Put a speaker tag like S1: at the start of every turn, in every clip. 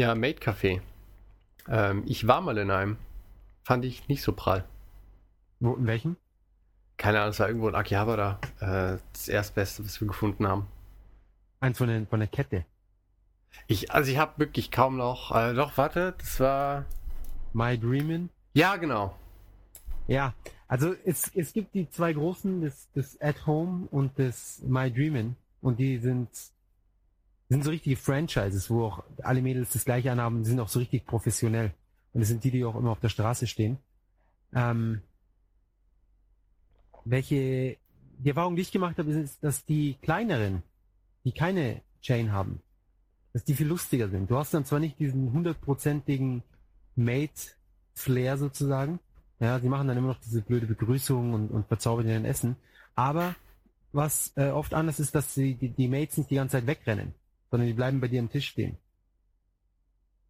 S1: Ja, Made Café. Ähm, ich war mal in einem. Fand ich nicht so prall.
S2: Wo, in welchem?
S1: Keine Ahnung, es war irgendwo in Akihabara. Äh, das erstbeste, was wir gefunden haben.
S2: Eins von der, von der Kette.
S1: Ich, also ich habe wirklich kaum noch. Äh, doch, warte, das war.
S2: My Dreamin'.
S1: Ja, genau.
S2: Ja, also es, es gibt die zwei großen, das, das At Home und das My Dreamin'. Und die sind, sind so richtige Franchises, wo auch alle Mädels das gleiche anhaben, sind auch so richtig professionell. Und das sind die, die auch immer auf der Straße stehen. Ähm, welche die Erfahrung, die ich gemacht habe, ist, dass die kleineren, die keine Chain haben, dass die viel lustiger sind. Du hast dann zwar nicht diesen hundertprozentigen Mate-Flair sozusagen, ja, die machen dann immer noch diese blöde Begrüßung und, und verzaubern dir Essen, aber was äh, oft anders ist, dass die, die, die Mates nicht die ganze Zeit wegrennen, sondern die bleiben bei dir am Tisch stehen.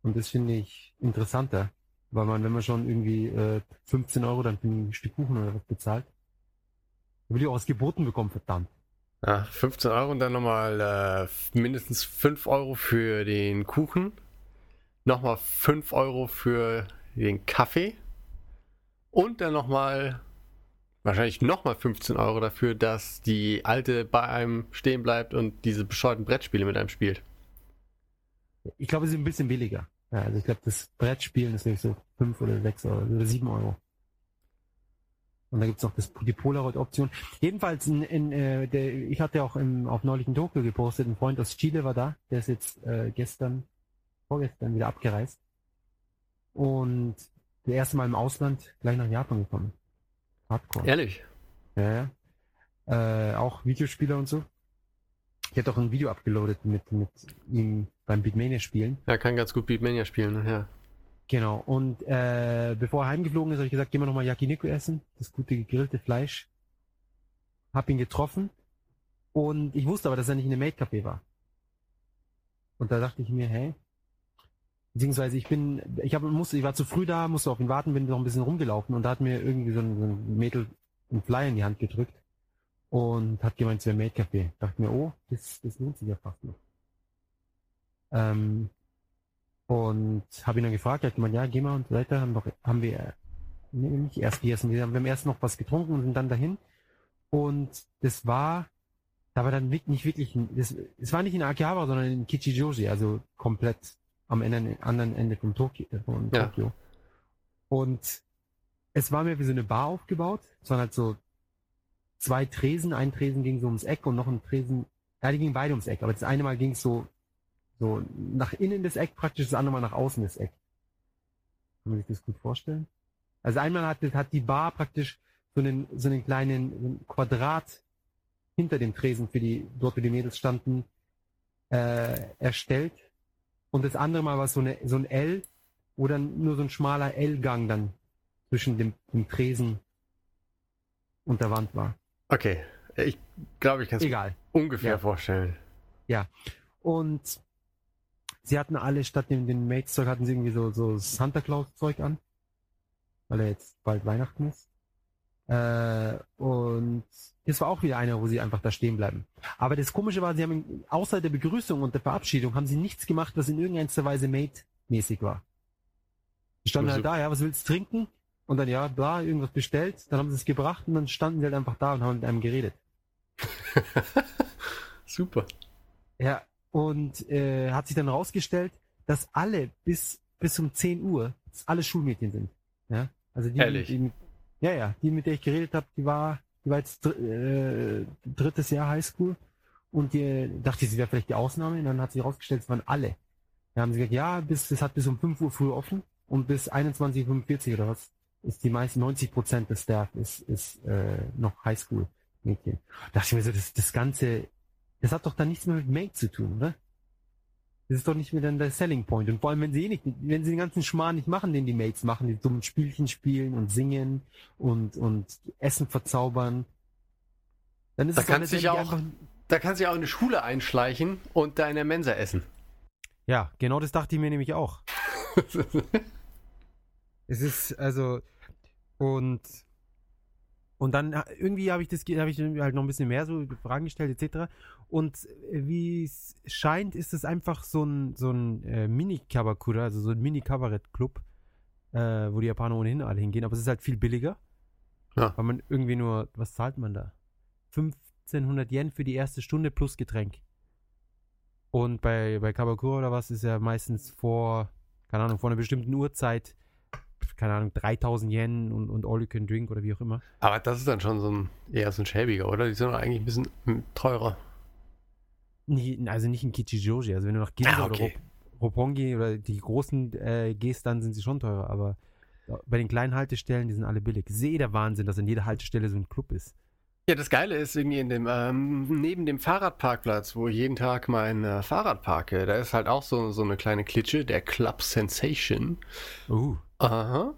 S2: Und das finde ich interessanter, weil man, wenn man schon irgendwie äh, 15 Euro dann für ein Stück Kuchen oder was bezahlt, will ich auch was geboten bekommen, verdammt.
S1: Ja, 15 Euro und dann nochmal äh, mindestens 5 Euro für den Kuchen. Nochmal 5 Euro für den Kaffee. Und dann nochmal, wahrscheinlich nochmal 15 Euro dafür, dass die Alte bei einem stehen bleibt und diese bescheuerten Brettspiele mit einem spielt.
S2: Ich glaube, sie sind ein bisschen billiger. Ja, also ich glaube, das Brettspielen ist nämlich so 5 oder 6 Euro oder 7 Euro. Und da gibt's noch das, die Polaroid-Option. Jedenfalls, in, in, äh, der, ich hatte auch im, auf neulich in Tokio gepostet, ein Freund aus Chile war da, der ist jetzt äh, gestern, vorgestern wieder abgereist. Und der erste Mal im Ausland gleich nach Japan gekommen.
S1: Hardcore. Ehrlich?
S2: Ja, ja. Äh, auch Videospieler und so. Ich hätte auch ein Video abgeloadet mit, mit ihm beim Beatmania spielen.
S1: Er kann ganz gut Beatmania spielen, ja.
S2: Genau. Und äh, bevor er heimgeflogen ist, habe ich gesagt, gehen wir nochmal Yakiniku essen, das gute gegrillte Fleisch. Hab ihn getroffen und ich wusste aber, dass er nicht in einem Maid-Café war. Und da dachte ich mir, hey, beziehungsweise ich bin, ich habe musste, ich war zu früh da, musste auf ihn warten, bin noch ein bisschen rumgelaufen und da hat mir irgendwie so ein, so ein Mädel einen Flyer in die Hand gedrückt und hat gemeint, es wäre Maid-Café. Dachte mir, oh, das, das lohnt sich ja fast noch. Ähm, und habe ihn dann gefragt, er hat gemeint, ja, geh mal und so weiter. Haben, doch, haben wir nee, nicht erst gegessen, wir haben erst noch was getrunken und sind dann dahin. Und das war, da war dann nicht wirklich, das, es war nicht in Akihabara, sondern in Kichijoji, also komplett am anderen Ende von Tokio. Äh, von ja. Tokio. Und es war mir wie so eine Bar aufgebaut. Es waren halt so zwei Tresen. Ein Tresen ging so ums Eck und noch ein Tresen, ja, die gingen beide ums Eck. Aber das eine Mal ging es so so, nach innen das Eck praktisch, das andere Mal nach außen das Eck. Kann man sich das gut vorstellen? Also einmal hat, hat die Bar praktisch so einen, so einen kleinen Quadrat hinter dem Tresen für die, dort wo die Mädels standen, äh, erstellt. Und das andere Mal war so, eine, so ein L, wo dann nur so ein schmaler L-Gang dann zwischen dem, dem Tresen und der Wand war.
S1: Okay, ich glaube, ich kann es ungefähr ja. vorstellen.
S2: Ja, und Sie hatten alle statt dem, dem Mates-Zeug hatten sie irgendwie so, so Santa Claus-Zeug an. Weil er jetzt bald Weihnachten ist. Äh, und das war auch wieder einer, wo sie einfach da stehen bleiben. Aber das Komische war, sie haben außer der Begrüßung und der Verabschiedung haben sie nichts gemacht, was in irgendeiner Weise Mate-mäßig war. Sie standen halt da, ja, was willst du trinken? Und dann, ja, da, irgendwas bestellt, dann haben sie es gebracht und dann standen sie halt einfach da und haben mit einem geredet.
S1: Super.
S2: Ja, und äh, hat sich dann rausgestellt, dass alle bis bis um 10 Uhr alle Schulmädchen sind. Ja,
S1: also die, Ehrlich?
S2: die ja ja, die mit der ich geredet habe, die war war jetzt äh, drittes Jahr Highschool und die dachte sie wäre vielleicht die Ausnahme und dann hat sich herausgestellt, es waren alle. Da haben sie gesagt, ja, bis es hat bis um 5 Uhr früh offen und bis 21:45 oder was ist die meisten 90 Prozent des Staff ist ist äh, noch Highschool Mädchen. Da dachte ich mir so, das, das ganze das hat doch dann nichts mehr mit Mate zu tun, oder? Das ist doch nicht mehr dann der Selling Point. Und vor allem, wenn sie eh nicht, wenn sie den ganzen Schmarrn nicht machen, den die Mates machen, die dummen Spielchen spielen und singen und, und Essen verzaubern,
S1: dann ist da es kannst dich auch, einfach... Da kannst du ja auch in eine Schule einschleichen und da in der Mensa essen.
S2: Ja, genau das dachte ich mir nämlich auch. es ist, also, und Und dann irgendwie habe ich das, habe ich halt noch ein bisschen mehr so Fragen gestellt etc. Und äh, wie es scheint, ist es einfach so ein so ein äh, Mini-Kabakura, also so ein Mini-Kabarett-Club, äh, wo die Japaner ohnehin alle hingehen. Aber es ist halt viel billiger,
S1: Ja.
S2: weil man irgendwie nur, was zahlt man da? 1500 Yen für die erste Stunde plus Getränk. Und bei bei Kabakura oder was ist ja meistens vor, keine Ahnung, vor einer bestimmten Uhrzeit, keine Ahnung, 3000 Yen und, und all you can drink oder wie auch immer.
S1: Aber das ist dann schon so ein eher so ein schäbiger, oder? Die sind doch eigentlich ein bisschen teurer.
S2: Nie, also nicht in Kichijoji. Also wenn du nach Ginza
S1: Ah,
S2: oder
S1: okay.
S2: Rop- Roppongi oder die großen äh, gehst, dann sind sie schon teurer. Aber bei den kleinen Haltestellen, die sind alle billig. Sehe der Wahnsinn, dass an jeder Haltestelle so ein Club ist.
S1: Ja, das Geile ist irgendwie in dem, ähm, neben dem Fahrradparkplatz, wo ich jeden Tag mein äh, Fahrrad parke, da ist halt auch so, so eine kleine Klitsche, der Club Sensation.
S2: Uh.
S1: Aha.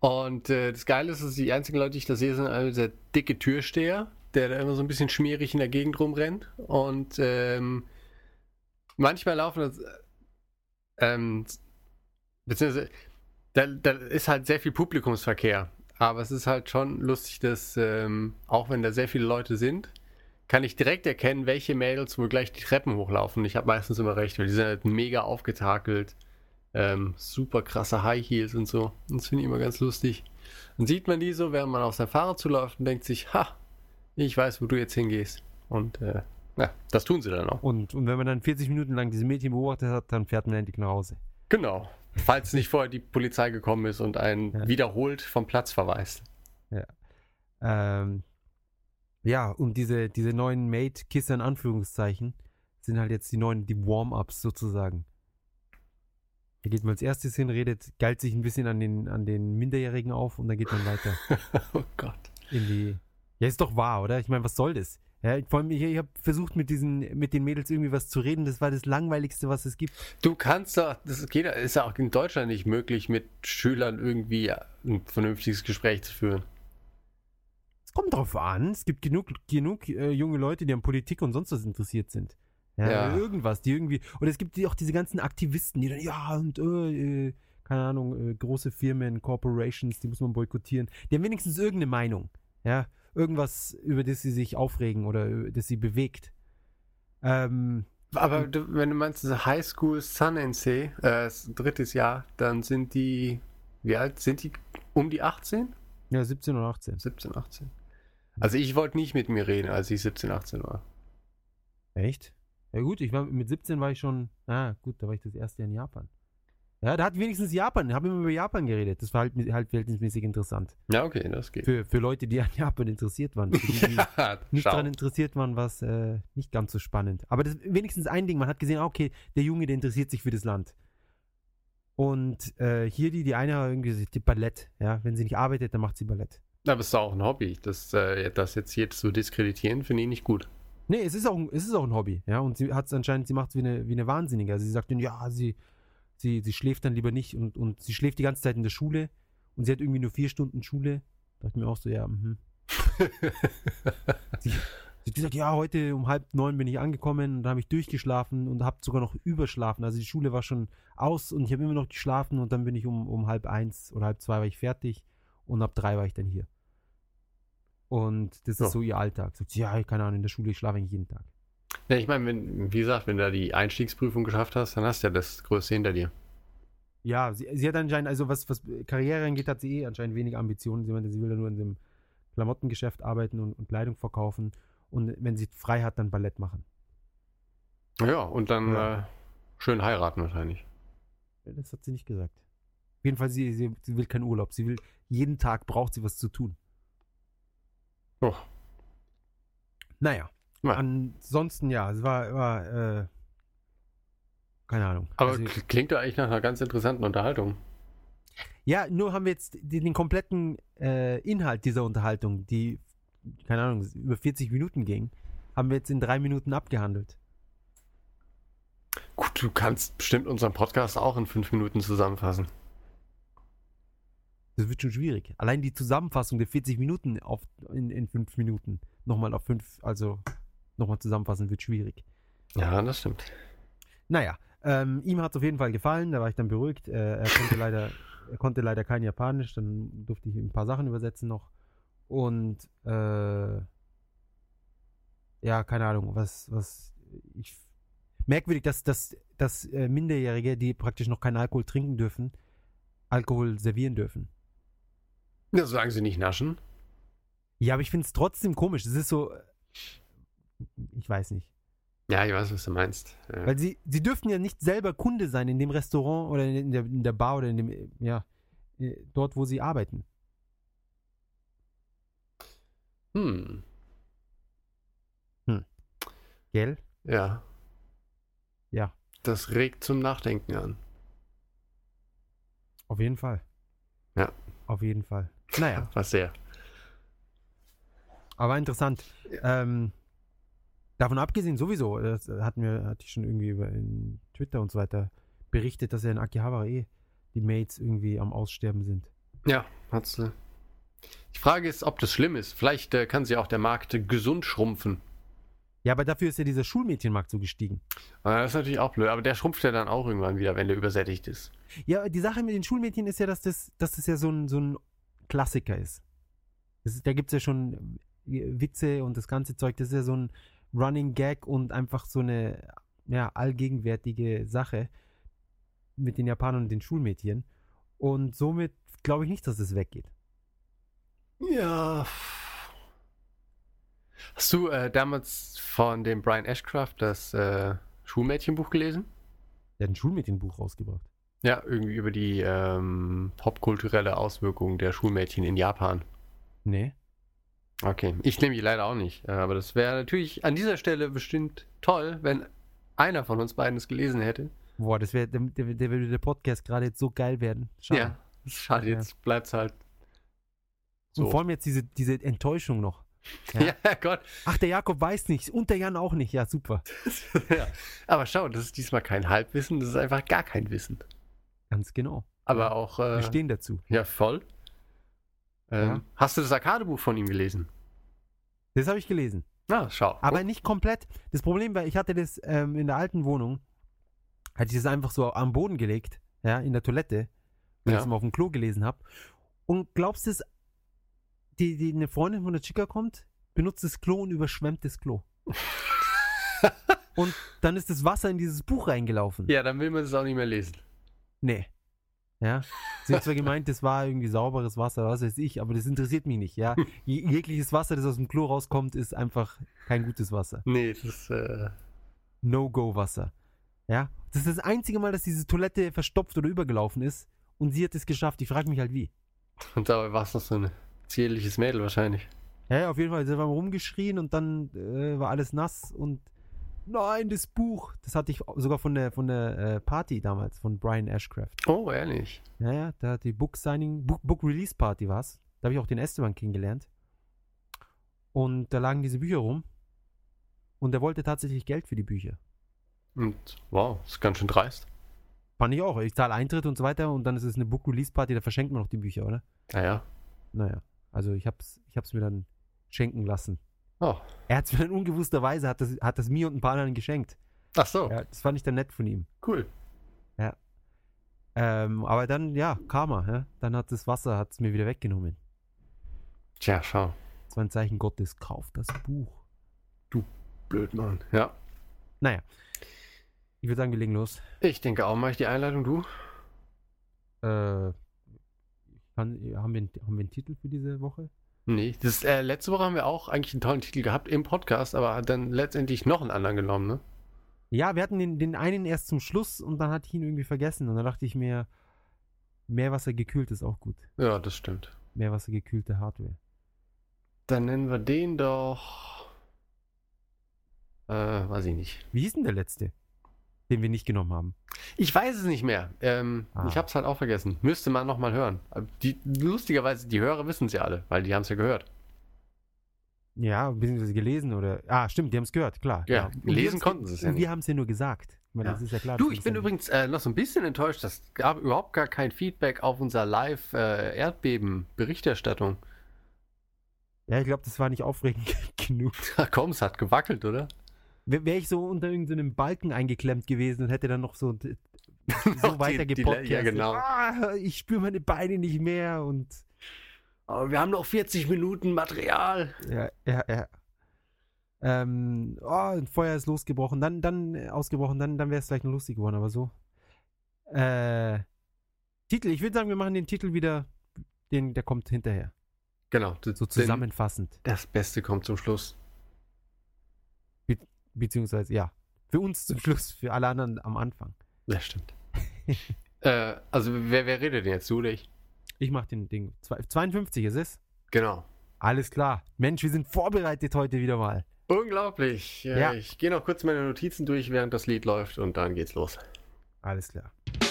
S1: Und äh, das Geile ist, dass die einzigen Leute, die ich da sehe, sind also der dicke Türsteher, der da immer so ein bisschen schmierig in der Gegend rumrennt. Und ähm, manchmal laufen das, ähm, beziehungsweise, da, da ist halt sehr viel Publikumsverkehr. Aber es ist halt schon lustig, dass, ähm, auch wenn da sehr viele Leute sind, kann ich direkt erkennen, welche Mädels wohl gleich die Treppen hochlaufen. Ich habe meistens immer recht, weil die sind halt mega aufgetakelt. Ähm, super krasse High Heels und so. Und das finde ich immer ganz lustig. Dann sieht man die so, während man auf sein Fahrrad zuläuft und denkt sich, ha, ich weiß, wo du jetzt hingehst. Und äh, ja, das tun sie dann auch.
S2: Und, und wenn man dann 40 Minuten lang diese Mädchen beobachtet hat, dann fährt man endlich nach Hause.
S1: Genau. Falls nicht vorher die Polizei gekommen ist und einen
S2: Ja.
S1: wiederholt vom Platz verweist.
S2: Ähm, ja, und diese, diese neuen Mate-Kisser in Anführungszeichen sind halt jetzt die neuen, die Warm-Ups sozusagen. Da geht man als erstes hin, redet, geilt sich ein bisschen an den, an den Minderjährigen auf und dann geht man weiter
S1: oh Gott.
S2: in die. Ja, ist doch wahr, oder? Ich meine, was soll das? Ja, vor allem, ich, ich habe versucht, mit diesen, mit den Mädels irgendwie was zu reden. Das war das Langweiligste, was es gibt.
S1: Du kannst doch, das geht, ist ja auch in Deutschland nicht möglich, mit Schülern irgendwie ein vernünftiges Gespräch zu führen.
S2: Es kommt drauf an. Es gibt genug, genug äh, junge Leute, die an Politik und sonst was interessiert sind. Ja,
S1: Ja.
S2: irgendwas, die irgendwie. Und es gibt die- auch diese ganzen Aktivisten, die dann, ja, und äh, äh, keine Ahnung, äh, große Firmen, Corporations, die muss man boykottieren. Die haben wenigstens irgendeine Meinung. Ja, irgendwas, über das sie sich aufregen oder das sie bewegt. Ähm,
S1: Aber du, wenn du meinst, High School Sun NC, äh, drittes Jahr, dann sind die, wie alt sind die? Um die 18?
S2: ja, 17 oder 18.
S1: 17, 18. Also ich wollte nicht mit mir reden, als ich 17, 18 war.
S2: Echt? Ja gut, ich war mit 17 war ich schon, ah gut, da war ich das erste Jahr in Japan. Ja, da hat wenigstens Japan, habe immer über Japan geredet. Das war halt, halt verhältnismäßig interessant.
S1: Ja, okay, das geht.
S2: Für, für Leute, die an Japan interessiert waren. Die, die
S1: Ja,
S2: nicht daran interessiert waren, war es äh, nicht ganz so spannend. Aber das wenigstens ein Ding, man hat gesehen, ah, okay, der Junge, der interessiert sich für das Land. Und äh, hier die, die eine irgendwie die Ballett, ja, wenn sie nicht arbeitet, dann macht sie Ballett.
S1: Aber es ist auch ein Hobby. Das, äh, das jetzt hier zu diskreditieren, finde ich nicht gut.
S2: Nee, es ist auch, ein- es ist auch ein Hobby, ja. Und sie hat es anscheinend, sie macht es wie eine, wie eine Wahnsinnige. Also sie sagt dann, ja, sie, sie, sie schläft dann lieber nicht und, und sie schläft die ganze Zeit in der Schule und sie hat irgendwie nur vier Stunden Schule. Da dachte ich mir auch so, ja, mhm. Sie, sie hat gesagt, ja, heute um halb neun bin ich angekommen und da habe ich durchgeschlafen und habe sogar noch überschlafen. Also die Schule war schon aus und ich habe immer noch geschlafen und dann bin ich um, um halb eins oder halb zwei war ich fertig und ab drei war ich dann hier. Und das ist so ihr Alltag. Sagt sie, ja, keine Ahnung, in der Schule, ich schlafe eigentlich jeden Tag.
S1: Ja, ich meine, wenn, wie gesagt, wenn du da die Einstiegsprüfung geschafft hast, dann hast du ja das Größte hinter dir.
S2: Ja, sie, sie hat anscheinend, also was, was Karriere angeht, hat sie eh anscheinend wenig Ambitionen. Sie meinte, sie will ja nur in dem Klamottengeschäft arbeiten und, und Kleidung verkaufen. Und wenn sie frei hat, dann Ballett machen.
S1: Ja, und dann
S2: Ja.
S1: Äh, schön heiraten wahrscheinlich.
S2: Das hat sie nicht gesagt. Auf jeden Fall, sie, sie, sie will keinen Urlaub. Sie will, jeden Tag braucht sie was zu tun.
S1: Oh,
S2: Naja.
S1: Ja.
S2: Ansonsten, ja, es war, war äh, keine Ahnung.
S1: aber
S2: Also-
S1: klingt doch eigentlich nach einer ganz interessanten Unterhaltung.
S2: Ja, nur haben wir jetzt den, den kompletten äh, Inhalt dieser Unterhaltung, die, keine Ahnung, über 40 Minuten ging, haben wir jetzt in drei Minuten abgehandelt.
S1: Gut, du kannst bestimmt unseren Podcast auch in fünf Minuten zusammenfassen.
S2: Das wird schon schwierig. Allein die Zusammenfassung der 40 Minuten auf, in, in fünf Minuten nochmal auf fünf, also nochmal zusammenfassen, wird schwierig.
S1: Ja, das stimmt.
S2: Naja, ähm, ihm hat es auf jeden Fall gefallen, da war ich dann beruhigt. Äh, er, konnte leider, er konnte leider kein Japanisch, dann durfte ich ihm ein paar Sachen übersetzen noch. Und äh, ja, keine Ahnung, was, was ich merkwürdig, dass, dass, dass äh, Minderjährige, die praktisch noch keinen Alkohol trinken dürfen, Alkohol servieren dürfen.
S1: Ja, solange sie nicht naschen.
S2: Ja, aber ich finde es trotzdem komisch. Es ist so, äh, ich weiß nicht.
S1: Ja, ich weiß, was du meinst. Ja.
S2: Weil sie, sie dürften ja nicht selber Kunde sein in dem Restaurant oder in der, in der Bar oder in dem, ja, äh, dort, wo sie arbeiten.
S1: Hm.
S2: Gell?
S1: Ja.
S2: Ja.
S1: Das regt zum Nachdenken an.
S2: Auf jeden Fall.
S1: Ja.
S2: Auf jeden Fall. Naja,
S1: Was sehr.
S2: aber interessant. Ähm, davon abgesehen, sowieso, das hatten wir, hatte ich schon irgendwie über in Twitter und so weiter berichtet, dass ja in Akihabara eh die Mates irgendwie am Aussterben sind.
S1: Ja, hat's. Äh. Die Frage ist, ob das schlimm ist. Vielleicht äh, kann sie auch der Markt gesund schrumpfen.
S2: Ja, aber dafür ist ja dieser Schulmädchenmarkt so gestiegen.
S1: Aber das ist natürlich auch blöd. Aber der schrumpft ja dann auch irgendwann wieder, wenn der übersättigt ist.
S2: Ja, die Sache mit den Schulmädchen ist ja, dass das, dass das ja so ein, so ein Klassiker ist. Ist da gibt es ja schon äh, Witze und das ganze Zeug. Das ist ja so ein Running Gag und einfach so eine ja, allgegenwärtige Sache mit den Japanern und den Schulmädchen. Und somit glaube ich nicht, dass es weggeht.
S1: Ja. Hast du äh, damals von dem Brian Ashcraft das äh, Schulmädchenbuch gelesen?
S2: Der hat ein Schulmädchenbuch rausgebracht.
S1: Ja, irgendwie über die ähm, popkulturelle Auswirkung der Schulmädchen in Japan.
S2: Nee.
S1: Okay, ich nehme die leider auch nicht. äh, Aber das wäre natürlich an dieser Stelle bestimmt toll, wenn einer von uns beiden es gelesen hätte.
S2: Boah, das wäre, der, würde der Podcast gerade jetzt so geil werden. Schade.
S1: Ja, schade,
S2: Ja.
S1: jetzt bleibt es halt
S2: Und
S1: so.
S2: vor allem jetzt diese, diese Enttäuschung noch. Ja.
S1: Ja, Gott.
S2: Ach, der Jakob weiß nichts und der Jan auch nicht. Ja, super.
S1: ja. Aber schau, das ist diesmal kein Halbwissen, das ist einfach gar kein Wissen.
S2: Ganz genau.
S1: Aber auch, äh,
S2: Wir stehen dazu.
S1: ja, voll. Ähm,
S2: Ja.
S1: Hast du das Arkadebuch von ihm gelesen?
S2: Das habe ich gelesen.
S1: Na, schau.
S2: Aber nicht komplett. Das Problem war, ich hatte das ähm, in der alten Wohnung, hatte ich das einfach so am Boden gelegt, ja, in der Toilette, weil
S1: Ja.
S2: ich es mal auf dem Klo gelesen habe. Und glaubst du, es, die, die, eine Freundin von der Chica kommt, benutzt das Klo und überschwemmt das Klo. und dann ist das Wasser in dieses Buch reingelaufen.
S1: ja, dann will man es auch nicht mehr lesen.
S2: Nee. Ja. Sie hat zwar gemeint, das war irgendwie sauberes Wasser, was weiß ich, aber das interessiert mich nicht, ja. Je- Jegliches Wasser, das aus dem Klo rauskommt, ist einfach kein gutes Wasser.
S1: Nee, das ist, äh,
S2: No-Go-Wasser. Ja. Das ist das einzige Mal, dass diese Toilette verstopft oder übergelaufen ist und sie hat es geschafft. Ich frage mich halt wie.
S1: und dabei war es noch so ein zierliches Mädel wahrscheinlich.
S2: Ja, ja, auf jeden Fall. Sie haben rumgeschrien und dann äh, war alles nass und nein, das Buch. Das hatte ich sogar von der, von der äh, Party damals, von Brian Ashcraft.
S1: Oh, ehrlich.
S2: Ja, ja, da hat die Book Signing, Book, Book Release Party war's. Da habe ich auch den Esteban kennengelernt. Und da lagen diese Bücher rum. Und er wollte tatsächlich Geld für die Bücher.
S1: Und wow, ist ganz schön dreist.
S2: Fand ich auch. Ich zahle Eintritt und so weiter und dann ist es eine Book Release Party, da verschenkt man noch die Bücher, oder?
S1: Naja.
S2: Naja, also ich hab's, ich hab's mir dann schenken lassen.
S1: Oh.
S2: Er hat's mir dann ungewussterweise, hat das, hat das mir und ein paar anderen geschenkt.
S1: Ach so,
S2: Ja, das fand ich dann nett von ihm.
S1: cool.
S2: Ähm, aber dann, ja, Karma, ja? dann hat das Wasser hat's mir wieder weggenommen.
S1: Tja, schau.
S2: Das war ein Zeichen Gottes, kauf das Buch.
S1: Blöd, Mann. Ja.
S2: Naja, ich würde sagen, wir legen los.
S1: Ich denke auch, mache ich die Einleitung, du?
S2: Äh, kann, haben, wir, einen- haben wir einen Titel für diese Woche?
S1: Nee. Das, äh, letzte Woche haben wir auch eigentlich einen tollen Titel gehabt im Podcast, aber hat dann letztendlich noch einen anderen genommen, ne?
S2: Ja, wir hatten den, den einen erst zum Schluss und dann hatte ich ihn irgendwie vergessen. Und dann dachte ich mir, Meerwasser gekühlt ist auch gut.
S1: Ja, das stimmt.
S2: Meerwasser gekühlte Hardware.
S1: Dann nennen wir den doch. Äh, weiß ich nicht.
S2: Wie hieß denn der letzte, den wir nicht genommen haben?
S1: Ich weiß es nicht mehr. Ähm,
S2: Ah.
S1: Ich hab's halt auch vergessen. Müsste man nochmal hören. Die, lustigerweise, die Hörer wissen es ja alle, weil die haben es ja gehört.
S2: Ja, beziehungsweise gelesen oder. Ah, stimmt, die haben es gehört, klar.
S1: Ja,
S2: wir
S1: lesen konnten sie es ja
S2: und Wir
S1: nicht.
S2: haben es ja nur gesagt. Meine,
S1: Ja.
S2: das ist ja klar.
S1: Du, ich bin
S2: das
S1: übrigens äh, noch so ein bisschen enttäuscht. Es gab überhaupt gar kein Feedback auf unser Live-Erdbeben-Berichterstattung.
S2: Ja, ich glaube, das war nicht aufregend genug.
S1: Komm, es hat gewackelt, oder?
S2: Wäre ich so unter irgendeinem Balken eingeklemmt gewesen und hätte dann noch so, so weiter gepodcastet.
S1: ja, genau.
S2: Ah, ich spüre meine Beine nicht mehr und
S1: Aber wir haben noch 40 Minuten Material.
S2: Ja, ja, ja. Ähm, oh, ein Feuer ist losgebrochen, dann, dann äh, ausgebrochen, dann, dann wäre es vielleicht noch lustig geworden, aber so. Äh, Titel, ich würde sagen, wir machen den Titel wieder, den, der kommt hinterher.
S1: Genau.
S2: So zusammenfassend.
S1: Das Beste kommt zum Schluss.
S2: Be beziehungsweise, ja. Für uns zum Schluss, für alle anderen am Anfang.
S1: Ja, stimmt. äh, also, wer, wer redet denn jetzt? Du oder ich?
S2: Ich mach den Ding. Zwei- 52 ist es?
S1: Genau.
S2: Alles klar. Mensch, wir sind vorbereitet heute wieder mal.
S1: Unglaublich. Ja. Ich gehe noch kurz meine Notizen durch, während das Lied läuft und dann geht's los.
S2: Alles klar.「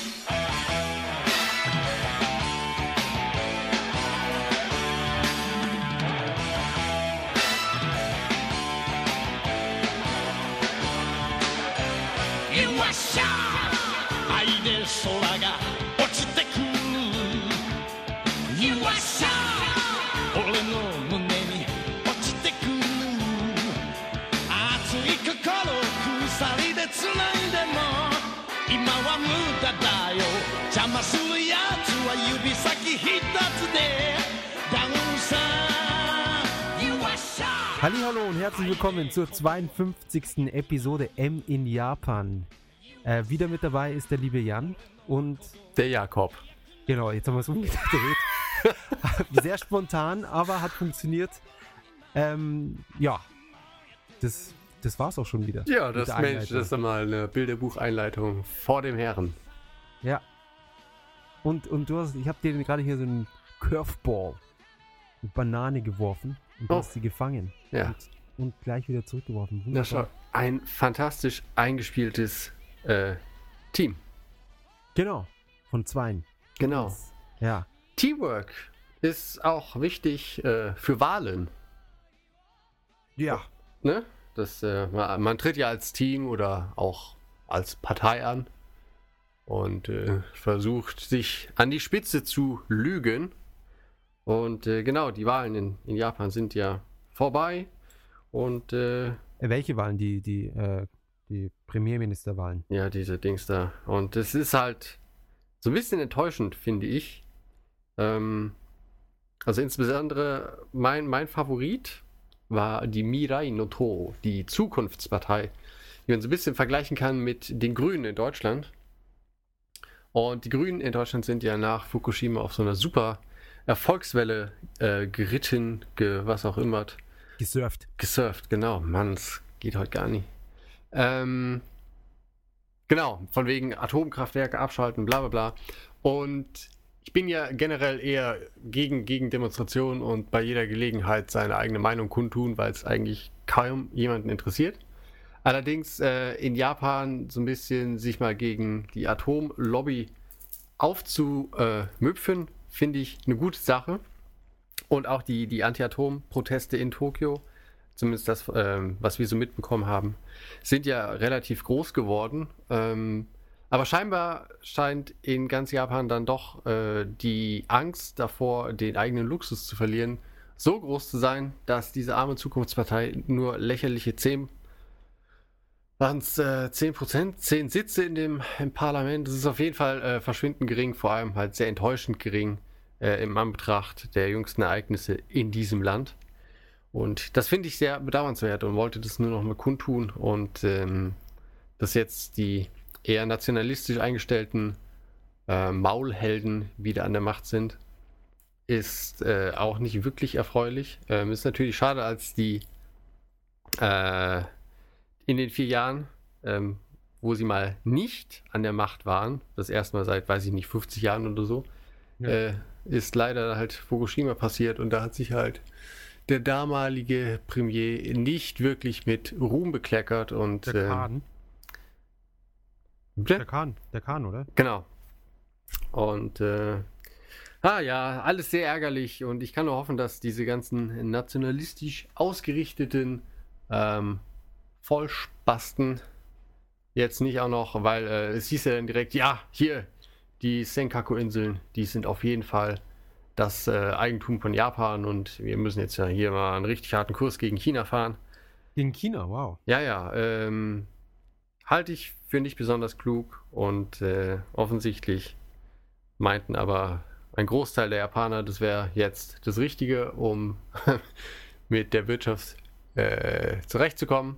S3: 空が落ちてくる」「よっしゃ俺の胸に落ちてくる」「熱い心鎖でつないでも今は無駄だよ」「邪魔するやつは指先一つでダウンさ」「よっしゃ」
S2: Hallo und herzlich willkommen zur 52. Episode M in Japan. Äh, wieder mit dabei ist der liebe Jan und
S1: Der Jakob.
S2: genau, jetzt haben wir es umgedreht. Sehr spontan, aber hat funktioniert. Ähm, ja, das, das war's auch schon wieder.
S1: Ja, das Mensch, das ist einmal eine Bilderbucheinleitung vor dem Herren.
S2: Ja. Und, und du hast, ich habe dir gerade hier so einen Curveball, eine Banane geworfen und du
S1: Oh.
S2: hast sie gefangen.
S1: Ja.
S2: Und, und gleich wieder zurückgeworfen.
S1: Na schau, ein fantastisch eingespieltes äh, Team.
S2: Genau, von zweien.
S1: Genau.
S2: Ja.
S1: Teamwork ist auch wichtig äh, für Wahlen.
S2: Ja.
S1: Ne? Das, äh, man, man tritt ja als Team oder auch als Partei an und äh, versucht sich an die Spitze zu lügen. Und äh, genau, die Wahlen in, in Japan sind ja vorbei. Und äh,
S2: Äh, Welche Wahlen? Die, die, äh, die Premierministerwahlen.
S1: ja, diese Dings da. Und es ist halt so ein bisschen enttäuschend, finde ich. Ähm, also insbesondere mein, mein Favorit war die Mirai no To, die Zukunftspartei, die man so ein bisschen vergleichen kann mit den Grünen in Deutschland. Und die Grünen in Deutschland sind ja nach Fukushima auf so einer super Erfolgswelle äh, geritten, ge, was auch immer,
S2: Gesurft.
S1: gesurft, genau. Mann, es geht heute gar nicht. Ähm, genau, von wegen Atomkraftwerke abschalten, bla bla bla. Und ich bin ja generell eher gegen, gegen Demonstrationen und bei jeder Gelegenheit seine eigene Meinung kundtun, weil es eigentlich kaum jemanden interessiert. Allerdings äh, in Japan so ein bisschen sich mal gegen die Atomlobby aufzumüpfen, finde ich eine gute Sache. Und auch die, die Anti-Atom-Proteste in Tokio, zumindest das, ähm, was wir so mitbekommen haben, sind ja relativ groß geworden. Ähm, aber scheinbar scheint in ganz Japan dann doch äh, die Angst davor, den eigenen Luxus zu verlieren, so groß zu sein, dass diese arme Zukunftspartei nur lächerliche 10 waren äh, 10 Prozent, 10 Sitze in dem im Parlament. Das ist auf jeden Fall äh, verschwindend gering, vor allem halt sehr enttäuschend gering äh, im Anbetracht der jüngsten Ereignisse in diesem Land. Und das finde ich sehr bedauernswert und wollte das nur noch mal kundtun. Und ähm, dass jetzt die eher nationalistisch eingestellten äh, Maulhelden wieder an der Macht sind, ist äh, auch nicht wirklich erfreulich. Ähm, ist natürlich schade, als die äh, in den vier Jahren, ähm, wo sie mal nicht an der Macht waren, das erste Mal seit, weiß ich nicht, 50 Jahren oder so,
S2: Ja.
S1: äh, ist leider halt Fukushima passiert und da hat sich halt der damalige Premier nicht wirklich mit Ruhm bekleckert und
S2: Der
S1: ähm,
S2: Kahn.
S1: bitte?
S2: Der Kahn. Der Kahn, oder?
S1: Genau. Und äh, ah ja, alles sehr ärgerlich und ich kann nur hoffen, dass diese ganzen nationalistisch ausgerichteten ähm, Vollspasten jetzt nicht auch noch, weil äh, es hieß ja dann direkt, ja, hier, die Senkaku-Inseln, die sind auf jeden Fall das äh, Eigentum von Japan und wir müssen jetzt ja hier mal einen richtig harten Kurs gegen China fahren.
S2: Gegen China, wow.
S1: Ja, ja, ähm, halte ich für nicht besonders klug und äh, offensichtlich meinten aber ein Großteil der Japaner, das wäre jetzt das Richtige, um mit der Wirtschaft äh, zurechtzukommen.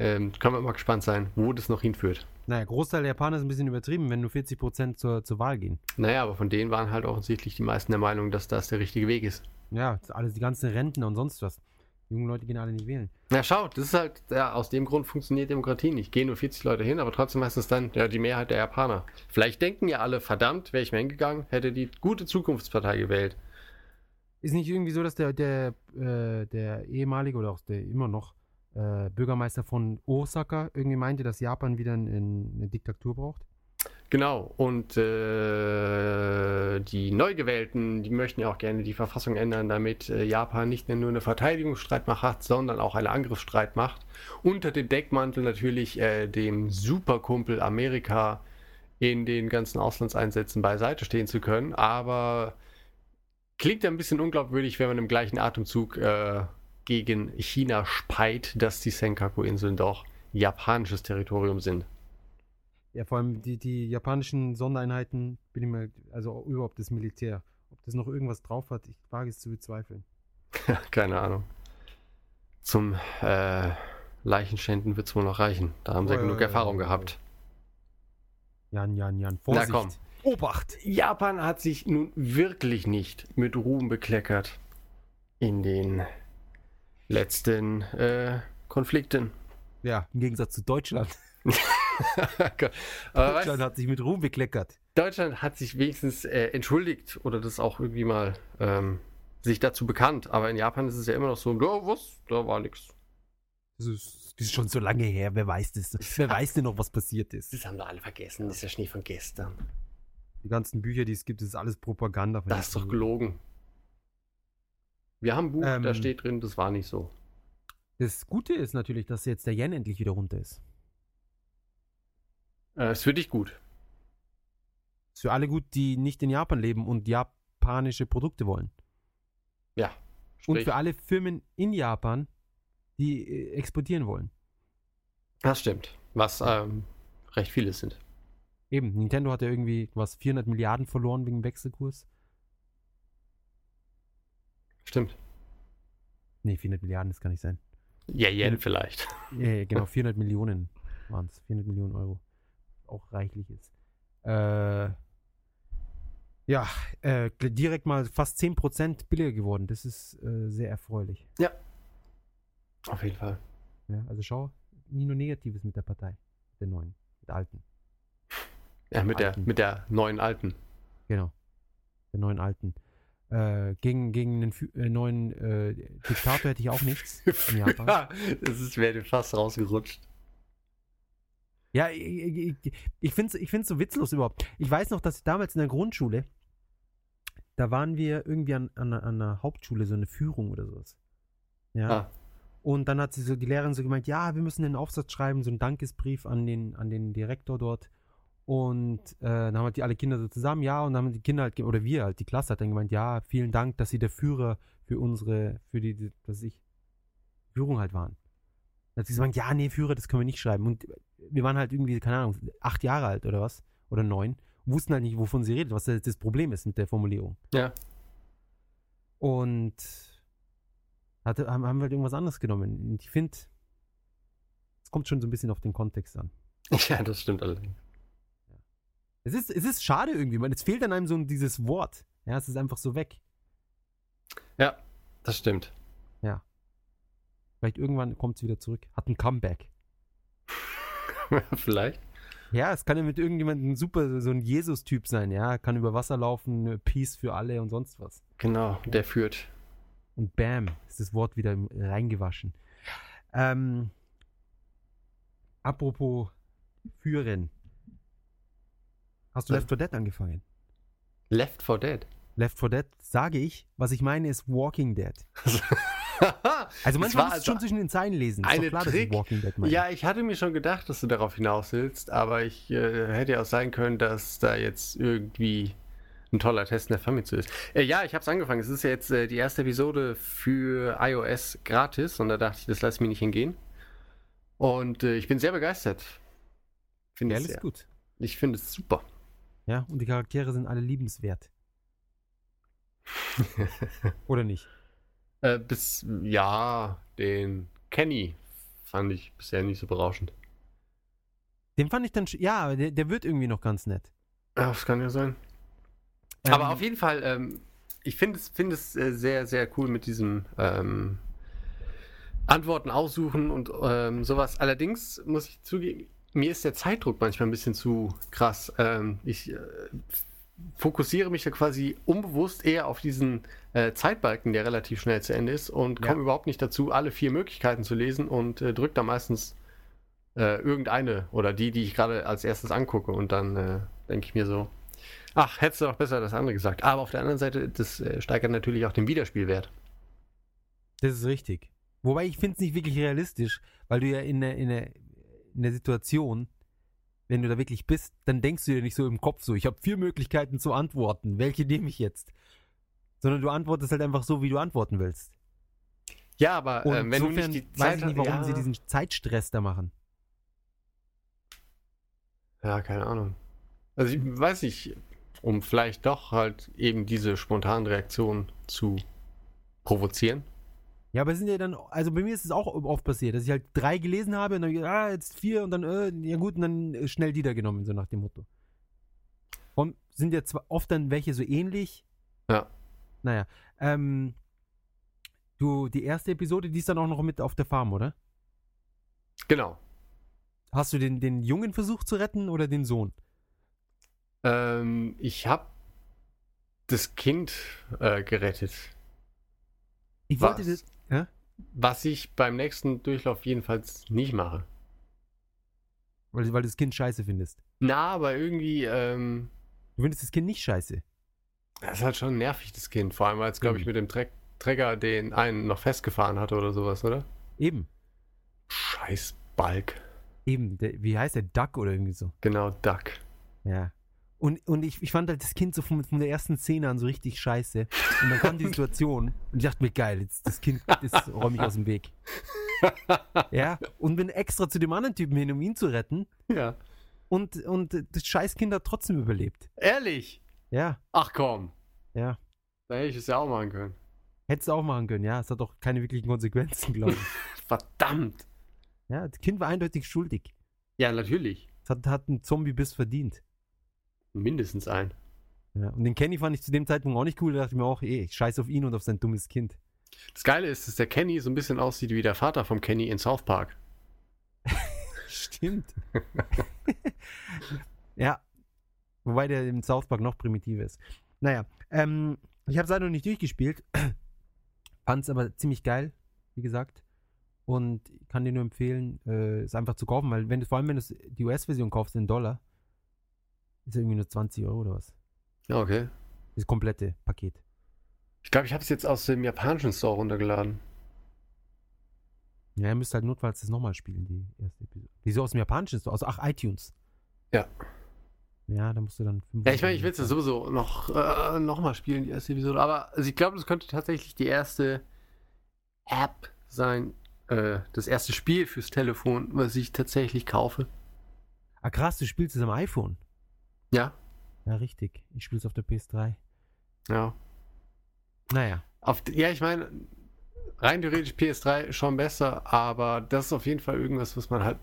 S1: Ähm, können wir mal gespannt sein, wo das noch hinführt.
S2: Naja, Großteil der Japaner ist ein bisschen übertrieben, wenn nur 40% zur, zur Wahl gehen.
S1: Naja, aber von denen waren halt offensichtlich die meisten der Meinung, dass das der richtige Weg ist.
S2: Ja, alles, die ganzen Renten und sonst was. Die jungen Leute gehen alle nicht wählen.
S1: Na schau, das ist halt, ja, aus dem Grund funktioniert Demokratie nicht. Gehen nur 40 Leute hin, aber trotzdem heißt es dann ja, die Mehrheit der Japaner. Vielleicht denken ja alle, verdammt, wäre ich mal hingegangen, hätte die gute Zukunftspartei gewählt.
S2: Ist nicht irgendwie so, dass der, der, äh, der ehemalige oder auch der immer noch äh, Bürgermeister von Osaka irgendwie meinte, dass Japan wieder ein, ein, eine Diktatur braucht?
S1: Genau, und äh, die Neugewählten, die möchten ja auch gerne die Verfassung ändern, damit äh, Japan nicht nur eine Verteidigungsstreitmacht hat, sondern auch eine Angriffsstreitmacht. Unter dem Deckmantel natürlich äh, dem Superkumpel Amerika in den ganzen Auslandseinsätzen beiseite stehen zu können. Aber klingt ja ein bisschen unglaubwürdig, wenn man im gleichen Atemzug äh, gegen China speit, dass die Senkaku-Inseln doch japanisches Territorium sind.
S2: Ja, vor allem die, die japanischen Sondereinheiten, bin ich mal, also überhaupt das Militär. Ob das noch irgendwas drauf hat, ich wage es zu bezweifeln.
S1: Keine Ahnung. Zum äh, Leichenschänden wird es wohl noch reichen. Da haben sie
S2: Oh, ja,
S1: genug
S2: ja,
S1: Erfahrung
S2: ja,
S1: gehabt.
S2: Jan, Jan, Jan, Vorsicht.
S1: komm.
S2: Obacht!
S1: Japan hat sich nun wirklich nicht mit Ruhm bekleckert in den letzten äh, Konflikten.
S2: Ja, im Gegensatz zu Deutschland.
S1: Weißt,
S2: Deutschland hat sich mit Ruhm bekleckert.
S1: Deutschland hat sich wenigstens äh, entschuldigt oder das auch irgendwie mal ähm, sich dazu bekannt. Aber in Japan ist es ja immer noch so, ja, was? Da war nichts.
S2: Das ist, das ist schon so lange her, wer weiß das? Wer weiß denn noch, was passiert ist?
S1: Das haben wir alle vergessen. Das ist ja Schnee von gestern.
S2: Die ganzen Bücher, die es gibt, das ist alles Propaganda.
S1: Das ist doch gelogen. Wir haben ein Buch,
S2: Ähm.
S1: da steht drin, das war nicht so.
S2: Das Gute ist natürlich, dass jetzt der Yen endlich wieder runter ist.
S1: Äh, ist für dich gut.
S2: Ist für alle gut, die nicht in Japan leben und japanische Produkte wollen.
S1: Ja.
S2: Und
S1: Sprich,
S2: für alle Firmen in Japan, die äh, exportieren wollen.
S1: das stimmt. Was ähm, recht viele sind.
S2: Eben, Nintendo hat ja irgendwie was 400 Milliarden verloren wegen Wechselkurs.
S1: Stimmt.
S2: Nee, 400 Milliarden, das kann nicht sein.
S1: Ja, Yen
S2: Mhm.
S1: vielleicht.
S2: Ja, ja, genau, 400 Millionen waren es. 400 Millionen Euro. Auch reichlich ist. Äh, ja, äh, direkt mal fast 10% billiger geworden. Das ist äh, sehr erfreulich.
S1: Auf jeden Fall.
S2: Ja, also schau, nie nur Negatives mit der Partei. Mit der neuen, mit der alten.
S1: Ja, mit der,
S2: Alten.
S1: mit der neuen Alten.
S2: Genau. Der neuen alten. Äh, gegen, gegen einen äh, neuen äh, Diktator hätte ich auch nichts in Japan.
S1: Ja, das ist, wäre fast rausgerutscht.
S2: Ja, ich, ich, ich finde es ich find's so witzlos überhaupt. Ich weiß noch, dass damals in der Grundschule, da waren wir irgendwie an, an, einer- an einer Hauptschule, so eine Führung oder sowas. Ja.
S1: Ah.
S2: Und dann hat sie so, die Lehrerin so gemeint, ja, wir müssen einen Aufsatz schreiben, so einen Dankesbrief an den, an den Direktor dort. Und äh, dann haben halt die alle Kinder so zusammen, ja, und dann haben die Kinder halt, oder wir halt, die Klasse hat dann gemeint, ja, vielen Dank, dass sie der Führer für unsere, für die, die was weiß ich, Führung halt waren. Dann hat sie gesagt, ja, nee, Führer, das können wir nicht schreiben. Und wir waren halt irgendwie, keine Ahnung, acht Jahre alt oder was, oder neun, und wussten halt nicht, wovon sie redet, was das das Problem ist mit der Formulierung.
S1: Ja.
S2: Und hatte, haben, haben wir halt irgendwas anderes genommen. Und ich finde, es kommt schon so ein bisschen auf den Kontext an.
S1: Ja, das stimmt allerdings.
S2: Es ist, es ist schade irgendwie, man. Es fehlt an einem so dieses Wort. Ja, es ist einfach so weg.
S1: Ja, das stimmt.
S2: Vielleicht irgendwann kommt es wieder zurück. Hat ein Comeback.
S1: Vielleicht.
S2: Ja, es kann ja mit irgendjemandem super so ein Jesus-Typ sein, ja. Kann über Wasser laufen, Peace für alle und sonst was.
S1: Genau, der führt.
S2: Und bam, ist das Wort wieder reingewaschen. Ähm, apropos führen. Hast du
S1: Ja.
S2: Left 4 Dead angefangen?
S1: Left 4 Dead.
S2: Left 4 Dead sage ich, was ich meine ist Walking Dead. Also
S1: Das
S2: manchmal musst
S1: also
S2: schon zwischen den Zeilen lesen.
S1: Eine
S2: klar,
S1: Trick.
S2: ich Walking Dead meine.
S1: Ja, ich hatte mir schon gedacht, dass du darauf hinaus willst, aber ich äh, hätte ja auch sein können, dass da jetzt irgendwie ein toller Test in der Famitsu ist. Äh, ja, ich habe es angefangen. Es ist ja jetzt äh, die erste Episode für iOS gratis und da dachte ich, das lasse ich mir nicht hingehen. Und äh, ich bin sehr begeistert. Finde
S2: ist
S1: sehr.
S2: gut.
S1: Ich finde es super.
S2: Ja, und die Charaktere sind alle liebenswert. Oder nicht?
S1: Äh, bis, ja, den Kenny fand ich bisher nicht so berauschend.
S2: Den fand ich dann, ja, der, der wird irgendwie noch ganz nett.
S1: Ja, das kann ja sein.
S2: Ähm,
S1: Aber auf jeden Fall, ähm, ich finde es, find es äh, sehr, sehr cool mit diesem ähm, Antworten aussuchen und ähm, sowas. Allerdings muss ich zugeben, mir ist der Zeitdruck manchmal ein bisschen zu krass. Ähm, ich äh, fokussiere mich ja quasi unbewusst eher auf diesen äh, Zeitbalken, der relativ schnell zu Ende ist und
S2: Ja.
S1: komme überhaupt nicht dazu, alle vier Möglichkeiten zu lesen und äh, drücke da meistens äh, irgendeine oder die, die ich gerade als erstes angucke und dann äh, denke ich mir so, ach, hättest du doch besser das andere gesagt. Aber auf der anderen Seite, das äh, steigert natürlich auch den Wiederspielwert.
S2: Das ist richtig. Wobei ich finde es nicht wirklich realistisch, weil du ja in der, in, der, in der Situation, wenn du da wirklich bist, dann denkst du dir nicht so im Kopf so, ich habe vier Möglichkeiten zu antworten, welche nehme ich jetzt? Sondern du antwortest halt einfach so, wie du antworten willst.
S1: Ja, aber äh, wenn du nicht die
S2: weiß
S1: Zeit
S2: ich nicht, warum
S1: ja,
S2: sie diesen Zeitstress da machen.
S1: Ja, keine Ahnung. Also ich weiß nicht, um vielleicht doch halt eben diese spontanen Reaktionen zu provozieren.
S2: Ja, aber es sind ja dann, also bei mir ist es auch oft passiert, dass ich halt drei gelesen habe und dann, ah, jetzt vier und dann, äh, ja gut, und dann äh, schnell die da genommen, so nach dem Motto. Und sind ja zwar oft dann welche so ähnlich.
S1: Ja.
S2: Naja, ähm, du, die erste Episode, die ist dann auch noch mit auf der Farm, oder?
S1: Genau.
S2: Hast du den, den Jungen versucht zu retten oder den Sohn?
S1: Ähm, ich habe das Kind äh, gerettet.
S2: Ich
S1: Was?
S2: wollte das, ja?
S1: Was ich beim nächsten Durchlauf jedenfalls nicht mache.
S2: Weil, weil du das Kind scheiße findest.
S1: Na, aber irgendwie, ähm,
S2: Du findest das Kind nicht scheiße.
S1: das ist halt schon nervig, das Kind. Vor allem, als, glaube ich,
S2: Mhm.
S1: mit dem Tre Träger den einen noch festgefahren hatte oder sowas, oder?
S2: Eben,
S1: Scheiß Balk.
S2: eben. Der, wie heißt der? Duck oder irgendwie so.
S1: Genau, Duck.
S2: Ja. Und, und ich, ich fand halt das Kind so von, von der ersten Szene an so richtig scheiße. Und dann kam die Situation und ich dachte mir, geil, jetzt das Kind, das räume ich aus dem Weg. Ja, und bin extra zu dem anderen Typen hin, um ihn zu retten.
S1: Ja.
S2: Und, und das scheiß Kind hat trotzdem überlebt.
S1: Ehrlich?
S2: Ja,
S1: Ach komm.
S2: ja.
S1: Da hätte ich es ja auch machen können.
S2: Hättest du auch machen können, ja. Es hat doch keine wirklichen Konsequenzen, glaube ich.
S1: Verdammt.
S2: Ja, das Kind war eindeutig schuldig.
S1: Ja, natürlich.
S2: Es hat, hat einen Zombie-Biss verdient.
S1: Mindestens ein.
S2: Ja. Und den Kenny fand ich zu dem Zeitpunkt auch nicht cool. Da dachte ich mir auch, eh, ich scheiß auf ihn und auf sein dummes Kind.
S1: Das Geile ist, dass der Kenny so ein bisschen aussieht wie der Vater vom Kenny in South Park.
S2: Stimmt. ja. Wobei der im South Park noch primitiver ist. Naja, ähm, ich habe es leider noch nicht durchgespielt. Fand es aber ziemlich geil, wie gesagt. Und kann dir nur empfehlen, äh, es einfach zu kaufen, weil wenn du, vor allem wenn du die US-Version kaufst in Dollar, ist irgendwie nur 20 Euro oder was.
S1: Ja, okay.
S2: Das komplette Paket.
S1: Ich glaube, ich habe es jetzt aus dem japanischen Store runtergeladen.
S2: Ja, ihr müsst halt notfalls das nochmal spielen, die erste Episode. Wieso aus dem japanischen Store? Also, ach, iTunes.
S1: Ja.
S2: Ja, da musst du dann
S1: Ja, ich meine, ich will es ja sowieso noch, äh, noch mal spielen, die erste Episode. Aber also ich glaube, das könnte tatsächlich die erste App sein, äh, das erste Spiel fürs Telefon, was ich tatsächlich kaufe.
S2: Ah, krass, du spielst es am iPhone.
S1: Ja,
S2: Ja, richtig. Ich spiele es auf der PS3.
S1: ja.
S2: Naja.
S1: Auf, ja, ich meine, rein theoretisch PS3 schon besser, aber das ist auf jeden Fall irgendwas, was man halt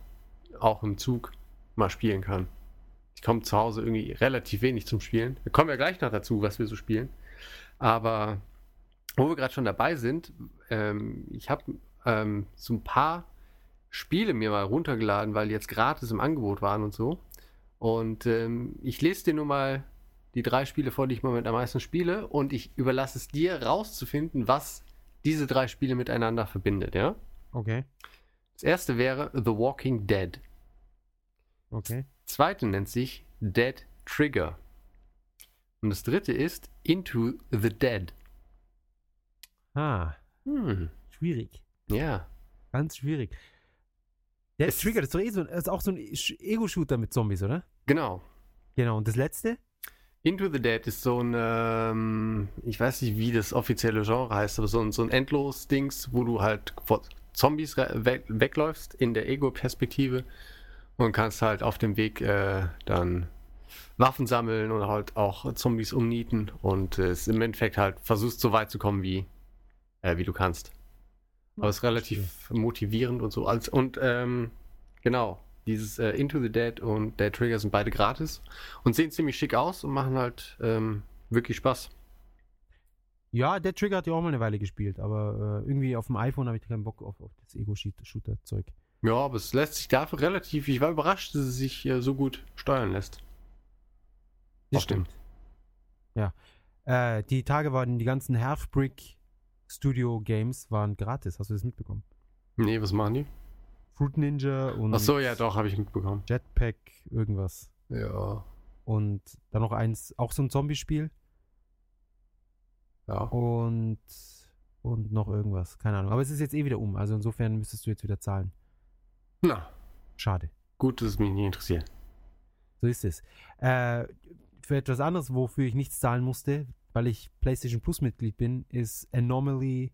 S1: auch im Zug mal spielen kann. Ich komme zu Hause irgendwie relativ wenig zum Spielen. Wir kommen ja gleich noch dazu, was wir so spielen. Aber wo wir gerade schon dabei sind, ähm, ich habe ähm, so ein paar Spiele mir mal runtergeladen, weil die jetzt gratis im Angebot waren und so. Und ähm, ich lese dir nur mal die drei Spiele vor, die ich im Moment am meisten spiele, und ich überlasse es dir rauszufinden, was diese drei Spiele miteinander verbindet, ja?
S2: Okay.
S1: Das erste wäre The Walking Dead.
S2: Okay.
S1: Das zweite nennt sich Dead Trigger. Und das dritte ist Into the Dead.
S2: Ah,
S1: Hm,
S2: schwierig.
S1: ja.
S2: Ganz schwierig. Der
S1: Es-
S2: Trigger, das ist doch eh so, ist auch so ein Ego-Shooter mit Zombies, oder?
S1: Genau.
S2: Genau. Und das letzte?
S1: Into the Dead ist so ein, ähm, ich weiß nicht, wie das offizielle Genre heißt, aber so ein, so ein Endlos-Dings, wo du halt vor Zombies we wegläufst in der Ego-Perspektive und kannst halt auf dem Weg äh, dann Waffen sammeln und halt auch Zombies umnieten und äh, es im Endeffekt halt versuchst so weit zu kommen, wie, äh, wie du kannst. Aber es ist relativ motivierend und so. Und ähm, genau, dieses äh, Into the Dead und Dead Trigger sind beide gratis und sehen ziemlich schick aus und machen halt ähm, wirklich Spaß.
S2: Ja, der Trigger hat ja auch mal eine Weile gespielt, aber äh, irgendwie auf dem iPhone habe ich keinen Bock auf, auf das Ego-Shooter-Zeug.
S1: Ja, aber es lässt sich dafür relativ. Ich war überrascht, dass es sich äh, so gut steuern lässt.
S2: Das stimmt. Ja. Äh, die Tage waren die ganzen Half-Brick Studio Games waren gratis. Hast du das mitbekommen?
S1: Nee, was machen die?
S2: Fruit Ninja und
S1: Ach so, ja, doch, habe ich mitbekommen.
S2: Jetpack, irgendwas.
S1: Ja.
S2: Und dann noch eins, auch so ein Zombie-Spiel.
S1: Ja.
S2: Und, und noch irgendwas. Keine Ahnung. Aber es ist jetzt eh wieder um. Also insofern müsstest du jetzt wieder zahlen.
S1: Na,
S2: Schade.
S1: gut, dass es mich nicht interessiert.
S2: So ist es. Äh, für etwas anderes, wofür ich nichts zahlen musste, weil ich PlayStation Plus Mitglied bin, ist Anomaly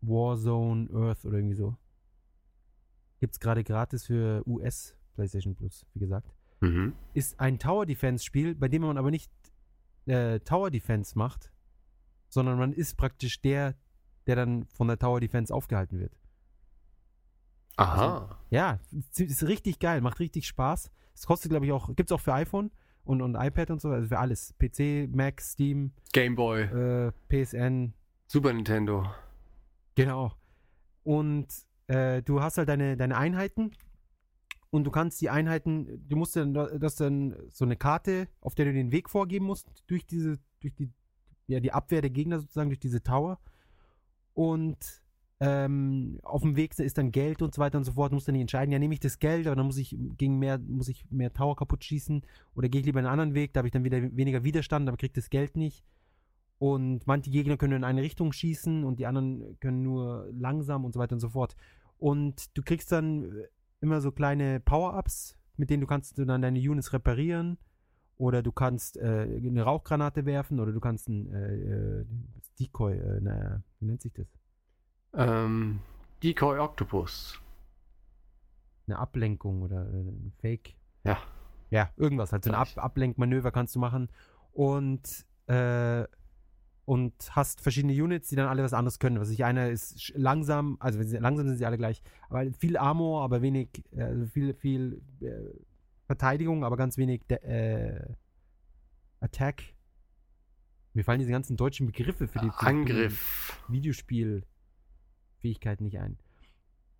S2: Warzone Earth oder irgendwie so. Gibt's gerade gratis für US PlayStation Plus, wie gesagt.
S1: Mhm.
S2: Ist ein Tower Defense Spiel, bei dem man aber nicht äh, Tower Defense macht, sondern man ist praktisch der, der dann von der Tower Defense aufgehalten wird.
S1: Aha.
S2: Ja, ist ist richtig geil, macht richtig Spaß. Es kostet, glaube ich, auch, gibt's auch für iPhone und, und iPad und so, also für alles. PC, Mac, Steam,
S1: Game Boy,
S2: äh, PSN,
S1: Super Nintendo.
S2: genau. Und äh, du hast halt deine, deine Einheiten und du kannst die Einheiten, du musst dann, das dann so eine Karte, auf der du den Weg vorgeben musst, durch diese, durch die, ja, die Abwehr der Gegner sozusagen, durch diese Tower. Und ähm, auf dem Weg ist dann Geld und so weiter und so fort. Du musst dann nicht entscheiden, ja, nehme ich das Geld, aber dann muss ich gegen mehr, muss ich mehr Tower kaputt schießen oder gehe ich lieber einen anderen Weg, da habe ich dann wieder weniger Widerstand, aber krieg das Geld nicht. Und manche Gegner können in eine Richtung schießen und die anderen können nur langsam und so weiter und so fort. Und du kriegst dann immer so kleine Power-Ups, mit denen du kannst du dann deine Units reparieren. Oder du kannst äh, eine Rauchgranate werfen oder du kannst ein äh, äh, Decoy, äh, na, wie nennt sich das?
S1: Ähm, Decoy Octopus.
S2: eine Ablenkung oder ein Fake.
S1: Ja.
S2: Ja, irgendwas. Halt so ein Ab. Ablenkmanöver kannst du machen. Und, äh, und hast verschiedene Units, die dann alle was anderes können. Was ich einer ist langsam, also wenn sie, langsam sind sie alle gleich, aber viel Armor, aber wenig, äh, also viel, viel äh, Verteidigung, aber ganz wenig äh, Attack. Mir fallen diese ganzen deutschen Begriffe für die für die Videospielfähigkeiten nicht ein.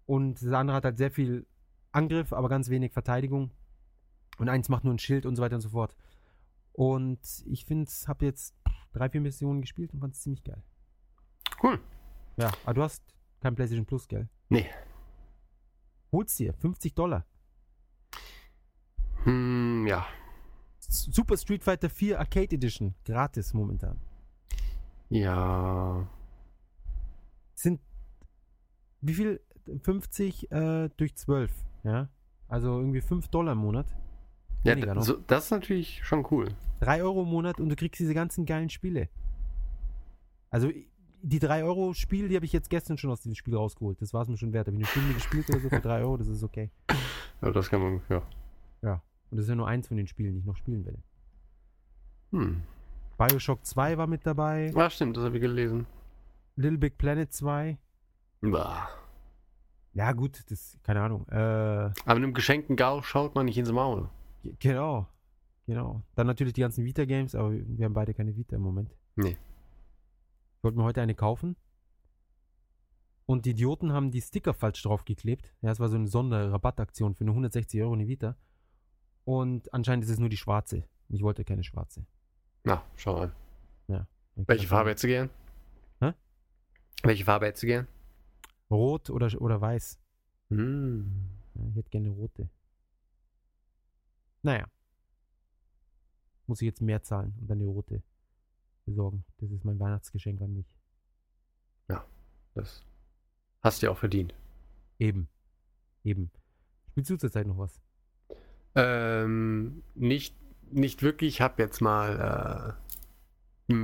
S2: Und das andere hat halt sehr viel Angriff, aber ganz wenig Verteidigung. Und eins macht nur ein Schild und so weiter und so fort. Und ich finde, habe jetzt drei, vier Missionen gespielt und fand es ziemlich geil.
S1: Cool.
S2: Ja, aber du hast kein PlayStation Plus, gell?
S1: Nee.
S2: Hol's dir, 50 Dollar.
S1: Hm, ja.
S2: Super Street Fighter 4 Arcade Edition, gratis momentan.
S1: Ja.
S2: Sind wie viel? 50 äh, durch 12, ja? Also irgendwie 5 Dollar im Monat.
S1: Ja, so, das ist natürlich schon cool.
S2: 3 Euro im Monat und du kriegst diese ganzen geilen Spiele. Also die 3 Euro Spiel, die habe ich jetzt gestern schon aus dem Spiel rausgeholt. Das war es mir schon wert. Habe ich eine Stunde gespielt oder so für 3 Euro, das ist okay.
S1: Ja, das kann man, ja.
S2: Und das ist ja nur eins von den Spielen, die ich noch spielen werde.
S1: Hm.
S2: Bioshock 2 war mit dabei,
S1: Ah, stimmt, das habe ich gelesen.
S2: Little Big Planet 2.
S1: Bah.
S2: Ja gut, das, keine Ahnung. Äh,
S1: Aber einem geschenkten Gau schaut man nicht ins Maul.
S2: Ge- Genau. Genau. Dann natürlich die ganzen Vita-Games, aber wir haben beide keine Vita im Moment.
S1: Nee.
S2: Ich wollte mir heute eine kaufen. Und die Idioten haben die Sticker falsch draufgeklebt. Ja, es war so eine Sonderrabattaktion für nur 160 Euro eine Vita. Und anscheinend ist es nur die schwarze. Ich wollte keine schwarze.
S1: Na, schau mal.
S2: Ich
S1: Welche Farbe hättest du gern?
S2: Hä?
S1: Welche Farbe hättest du gern?
S2: Rot oder, oder weiß.
S1: Hm.
S2: Ja, ich hätte gerne rote. Naja. Muss ich jetzt mehr zahlen und dann die rote besorgen. Das ist mein Weihnachtsgeschenk an mich.
S1: Das hast du ja auch verdient.
S2: Eben. Eben. Spielst du zurzeit noch was?
S1: Ähm, nicht, nicht wirklich. Ich habe jetzt mal, äh,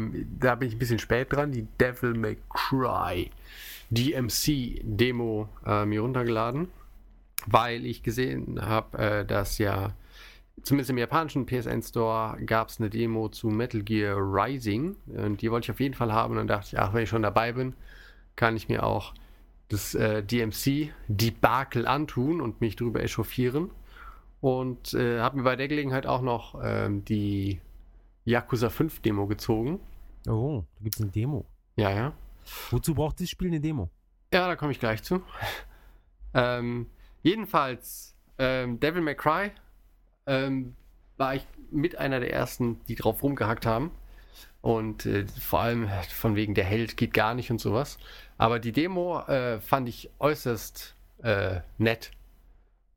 S1: da bin ich ein bisschen spät dran, die Devil May Cry DMC Demo äh, mir runtergeladen, weil ich gesehen habe, äh, dass ja zumindest im japanischen PSN Store gab es eine Demo zu Metal Gear Rising. Und die wollte ich auf jeden Fall haben. Und dann dachte ich, ach, wenn ich schon dabei bin, kann ich mir auch das äh, DMC-Debakel antun und mich darüber echauffieren. Und äh, habe mir bei der Gelegenheit auch noch ähm, die Yakuza 5 Demo gezogen.
S2: Oh, da gibt es eine Demo.
S1: Ja, ja.
S2: Wozu braucht dieses Spiel eine Demo?
S1: Ja, da komme ich gleich zu. ähm, jedenfalls, ähm, Devil May Cry ähm, war ich mit einer der ersten, die drauf rumgehackt haben. Und äh, vor allem von wegen der Held geht gar nicht und sowas. Aber die Demo äh, fand ich äußerst äh, nett.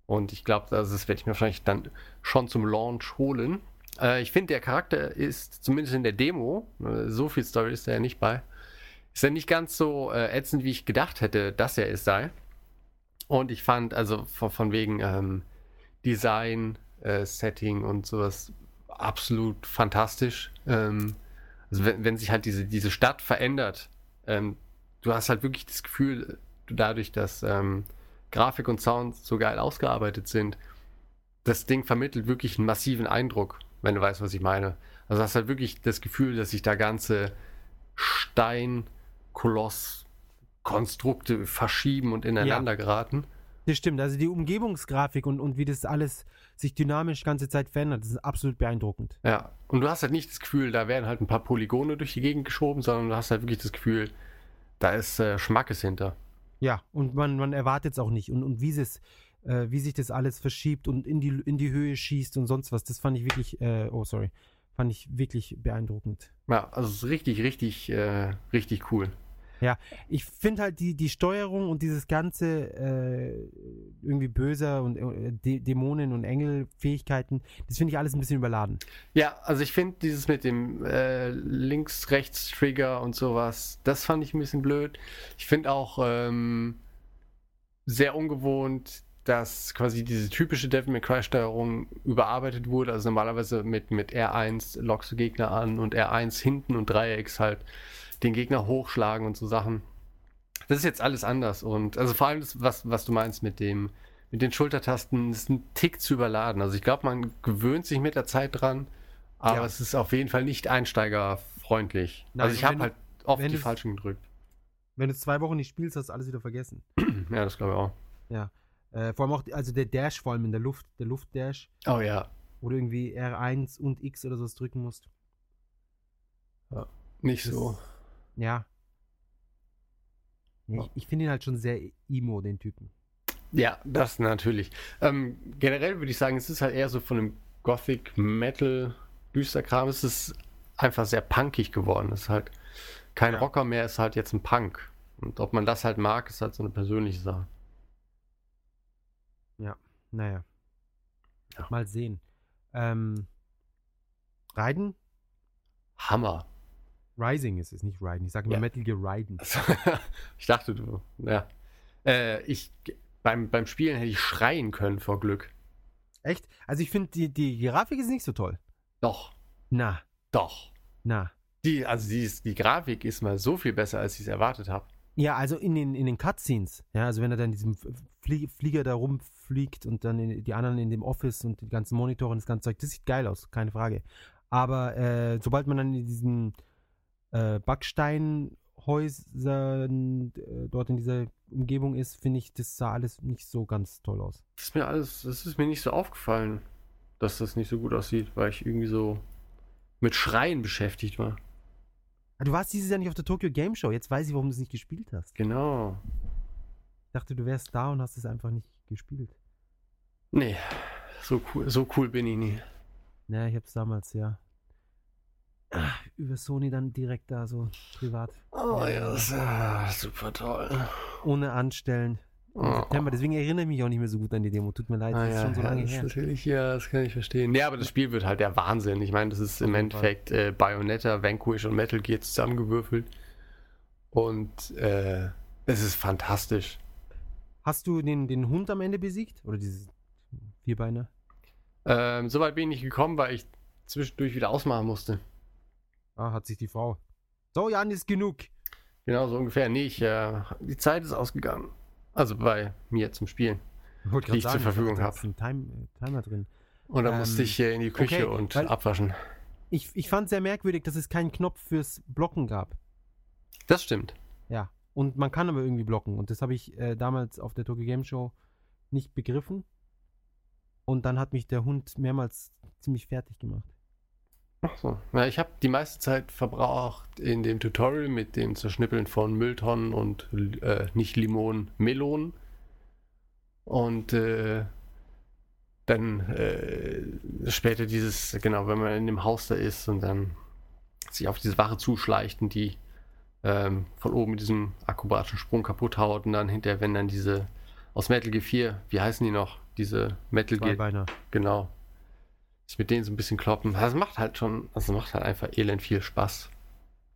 S1: Und ich glaube, das werde ich mir wahrscheinlich dann schon zum Launch holen. Äh, ich finde, der Charakter ist zumindest in der Demo, äh, so viel Story ist er ja nicht bei, ist er nicht ganz so äh, ätzend, wie ich gedacht hätte, dass er es sei. Und ich fand, also von, von wegen ähm, Design, äh, Setting und sowas absolut fantastisch. Ähm, also wenn, wenn, sich halt diese, diese Stadt verändert, ähm, du hast halt wirklich das Gefühl, dadurch, dass ähm, Grafik und Sound so geil ausgearbeitet sind, das Ding vermittelt wirklich einen massiven Eindruck, wenn du weißt, was ich meine. Also hast halt wirklich das Gefühl, dass sich da ganze Stein-Koloss-Konstrukte verschieben und ineinander ja. geraten.
S2: Das stimmt. Also die Umgebungsgrafik und, und wie das alles sich dynamisch ganze Zeit verändert, das ist absolut beeindruckend.
S1: Ja, und du hast halt nicht das Gefühl, da werden halt ein paar Polygone durch die Gegend geschoben, sondern du hast halt wirklich das Gefühl, da ist äh, Schmackes hinter.
S2: Ja, und man, man erwartet es auch nicht. Und, und wie, es, äh, wie sich das alles verschiebt und in die, in die Höhe schießt und sonst was, das fand ich wirklich, äh, oh sorry, fand ich wirklich beeindruckend.
S1: Ja, also es ist richtig, richtig, äh, richtig cool.
S2: Ja, ich finde halt die, die Steuerung und dieses ganze äh, irgendwie böser und äh, Dämonen und Engelfähigkeiten, das finde ich alles ein bisschen überladen.
S1: Ja, also ich finde dieses mit dem äh, Links-Rechts-Trigger und sowas, das fand ich ein bisschen blöd. Ich finde auch ähm, sehr ungewohnt, dass quasi diese typische Devil May Cry Steuerung überarbeitet wurde. Also normalerweise mit, mit R1 lockst du Gegner an und R1 hinten und Dreiecks halt den Gegner hochschlagen und so Sachen. Das ist jetzt alles anders und also vor allem das, was, was du meinst mit dem, mit den Schultertasten, ist ein Tick zu überladen. Also ich glaube, man gewöhnt sich mit der Zeit dran, aber ja. es ist auf jeden Fall nicht einsteigerfreundlich. Nein, also ich habe halt oft die falschen gedrückt.
S2: Wenn du zwei Wochen nicht spielst, hast du alles wieder vergessen.
S1: ja, das glaube ich auch.
S2: Ja. Äh, vor allem auch, also der Dash vor allem in der Luft, der Luftdash.
S1: Oh ja.
S2: Wo du irgendwie R1 und X oder sowas drücken musst.
S1: Ja, nicht das, so
S2: ja. ja ich, ich finde ihn halt schon sehr emo, den Typen.
S1: Ja, das natürlich. Ähm, generell würde ich sagen, es ist halt eher so von dem Gothic Metal Düsterkram. Es ist einfach sehr punkig geworden. Es ist halt kein ja. Rocker mehr, es ist halt jetzt ein Punk. Und ob man das halt mag, ist halt so eine persönliche Sache.
S2: Ja, naja. Ja. Mal sehen. Ähm, Reiden?
S1: Hammer.
S2: Rising ist es, nicht Riden. Ich sage immer ja. Metal Gear Riden.
S1: ich dachte, du, ja. Äh, ich, beim, beim Spielen hätte ich schreien können vor Glück.
S2: Echt? Also ich finde, die, die Grafik ist nicht so toll.
S1: Doch.
S2: Na.
S1: Doch.
S2: Na.
S1: Die, also die, die Grafik ist mal so viel besser, als ich es erwartet habe.
S2: Ja, also in den, in den Cutscenes, ja, also wenn er dann diesem Flie Flieger da rumfliegt und dann in, die anderen in dem Office und die ganzen Monitore und das ganze Zeug, das sieht geil aus, keine Frage. Aber äh, sobald man dann in diesen äh, Backsteinhäusern äh, dort in dieser Umgebung ist, finde ich, das sah alles nicht so ganz toll aus.
S1: Das ist mir alles, das ist mir nicht so aufgefallen, dass das nicht so gut aussieht, weil ich irgendwie so mit Schreien beschäftigt war.
S2: Ah, du warst dieses Jahr nicht auf der Tokyo Game Show, jetzt weiß ich, warum du es nicht gespielt hast.
S1: Genau.
S2: Ich dachte, du wärst da und hast es einfach nicht gespielt.
S1: Nee, so cool, so cool bin ich nie.
S2: Ja, ich hab's damals, ja über Sony dann direkt da so privat.
S1: Oh ja, das ist ja super toll.
S2: Ohne Anstellen. Im oh. September. Deswegen erinnere ich mich auch nicht mehr so gut an die Demo. Tut mir leid,
S1: ah, das ist ja, schon so lange ja, her. Natürlich, ja, das kann ich verstehen. Ja, aber das Spiel wird halt der Wahnsinn. Ich meine, das ist im Endeffekt äh, Bayonetta, Vanquish und Metal Gear zusammengewürfelt. Und äh, es ist fantastisch.
S2: Hast du den, den Hund am Ende besiegt? Oder dieses Vierbeiner?
S1: Ähm, Soweit bin ich nicht gekommen, weil ich zwischendurch wieder ausmachen musste.
S2: Ah, hat sich die Frau. So, Jan, ist genug.
S1: Genau, so ungefähr. Nee, ich, äh, die Zeit ist ausgegangen. Also bei mir zum Spielen.
S2: die ich sagen, zur Verfügung habe. Ein Time, äh, Timer drin.
S1: Und dann musste
S2: Ähm,
S1: ich hier in die Küche
S2: okay,
S1: und abwaschen.
S2: Ich, ich fand sehr merkwürdig, dass es keinen Knopf fürs Blocken gab.
S1: Das stimmt.
S2: Ja. Und man kann aber irgendwie blocken. Und das habe ich äh, damals auf der Tokyo Game Show nicht begriffen. Und dann hat mich der Hund mehrmals ziemlich fertig gemacht.
S1: Ach so. Ja, ich habe die meiste Zeit verbraucht in dem Tutorial mit dem Zerschnippeln von Mülltonnen und äh, nicht Limonen, Melonen. Und äh, dann äh, später dieses, genau, wenn man in dem Haus da ist und dann sich auf diese Wache zuschleicht und die ähm, von oben mit diesem akrobatischen Sprung kaputt haut und dann hinterher, wenn dann diese aus Metal Gear 4, wie heißen die noch? Diese Metal Gear. Genau. Sich mit denen so ein bisschen kloppen. Das macht halt schon, also macht halt einfach elend viel Spaß.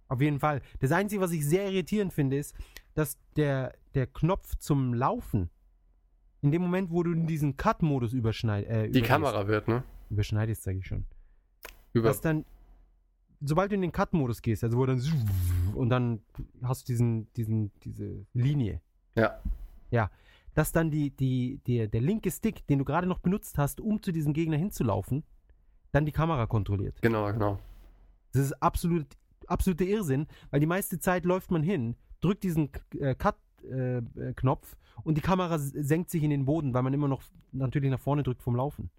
S2: Auf jeden Fall. Das Einzige, was ich sehr irritierend finde, ist, dass der, der Knopf zum Laufen, in dem Moment, wo du in diesen Cut-Modus überschneidest, äh,
S1: Die Kamera wird, ne?
S2: überschneidest, sage ich schon.
S1: Über,
S2: dass dann, sobald du in den Cut-Modus gehst, also wo dann und dann hast du diesen, diesen, diese Linie,
S1: ja,
S2: dass dann die, die, der, der linke Stick, den du gerade noch benutzt hast, um zu diesem Gegner hinzulaufen, dann die Kamera kontrolliert.
S1: genau, genau.
S2: Das ist absolut, absoluter Irrsinn, weil die meiste Zeit läuft man hin, drückt diesen äh, Cut-Knopf und die Kamera senkt sich in den Boden, weil man immer noch natürlich nach vorne drückt vom Laufen.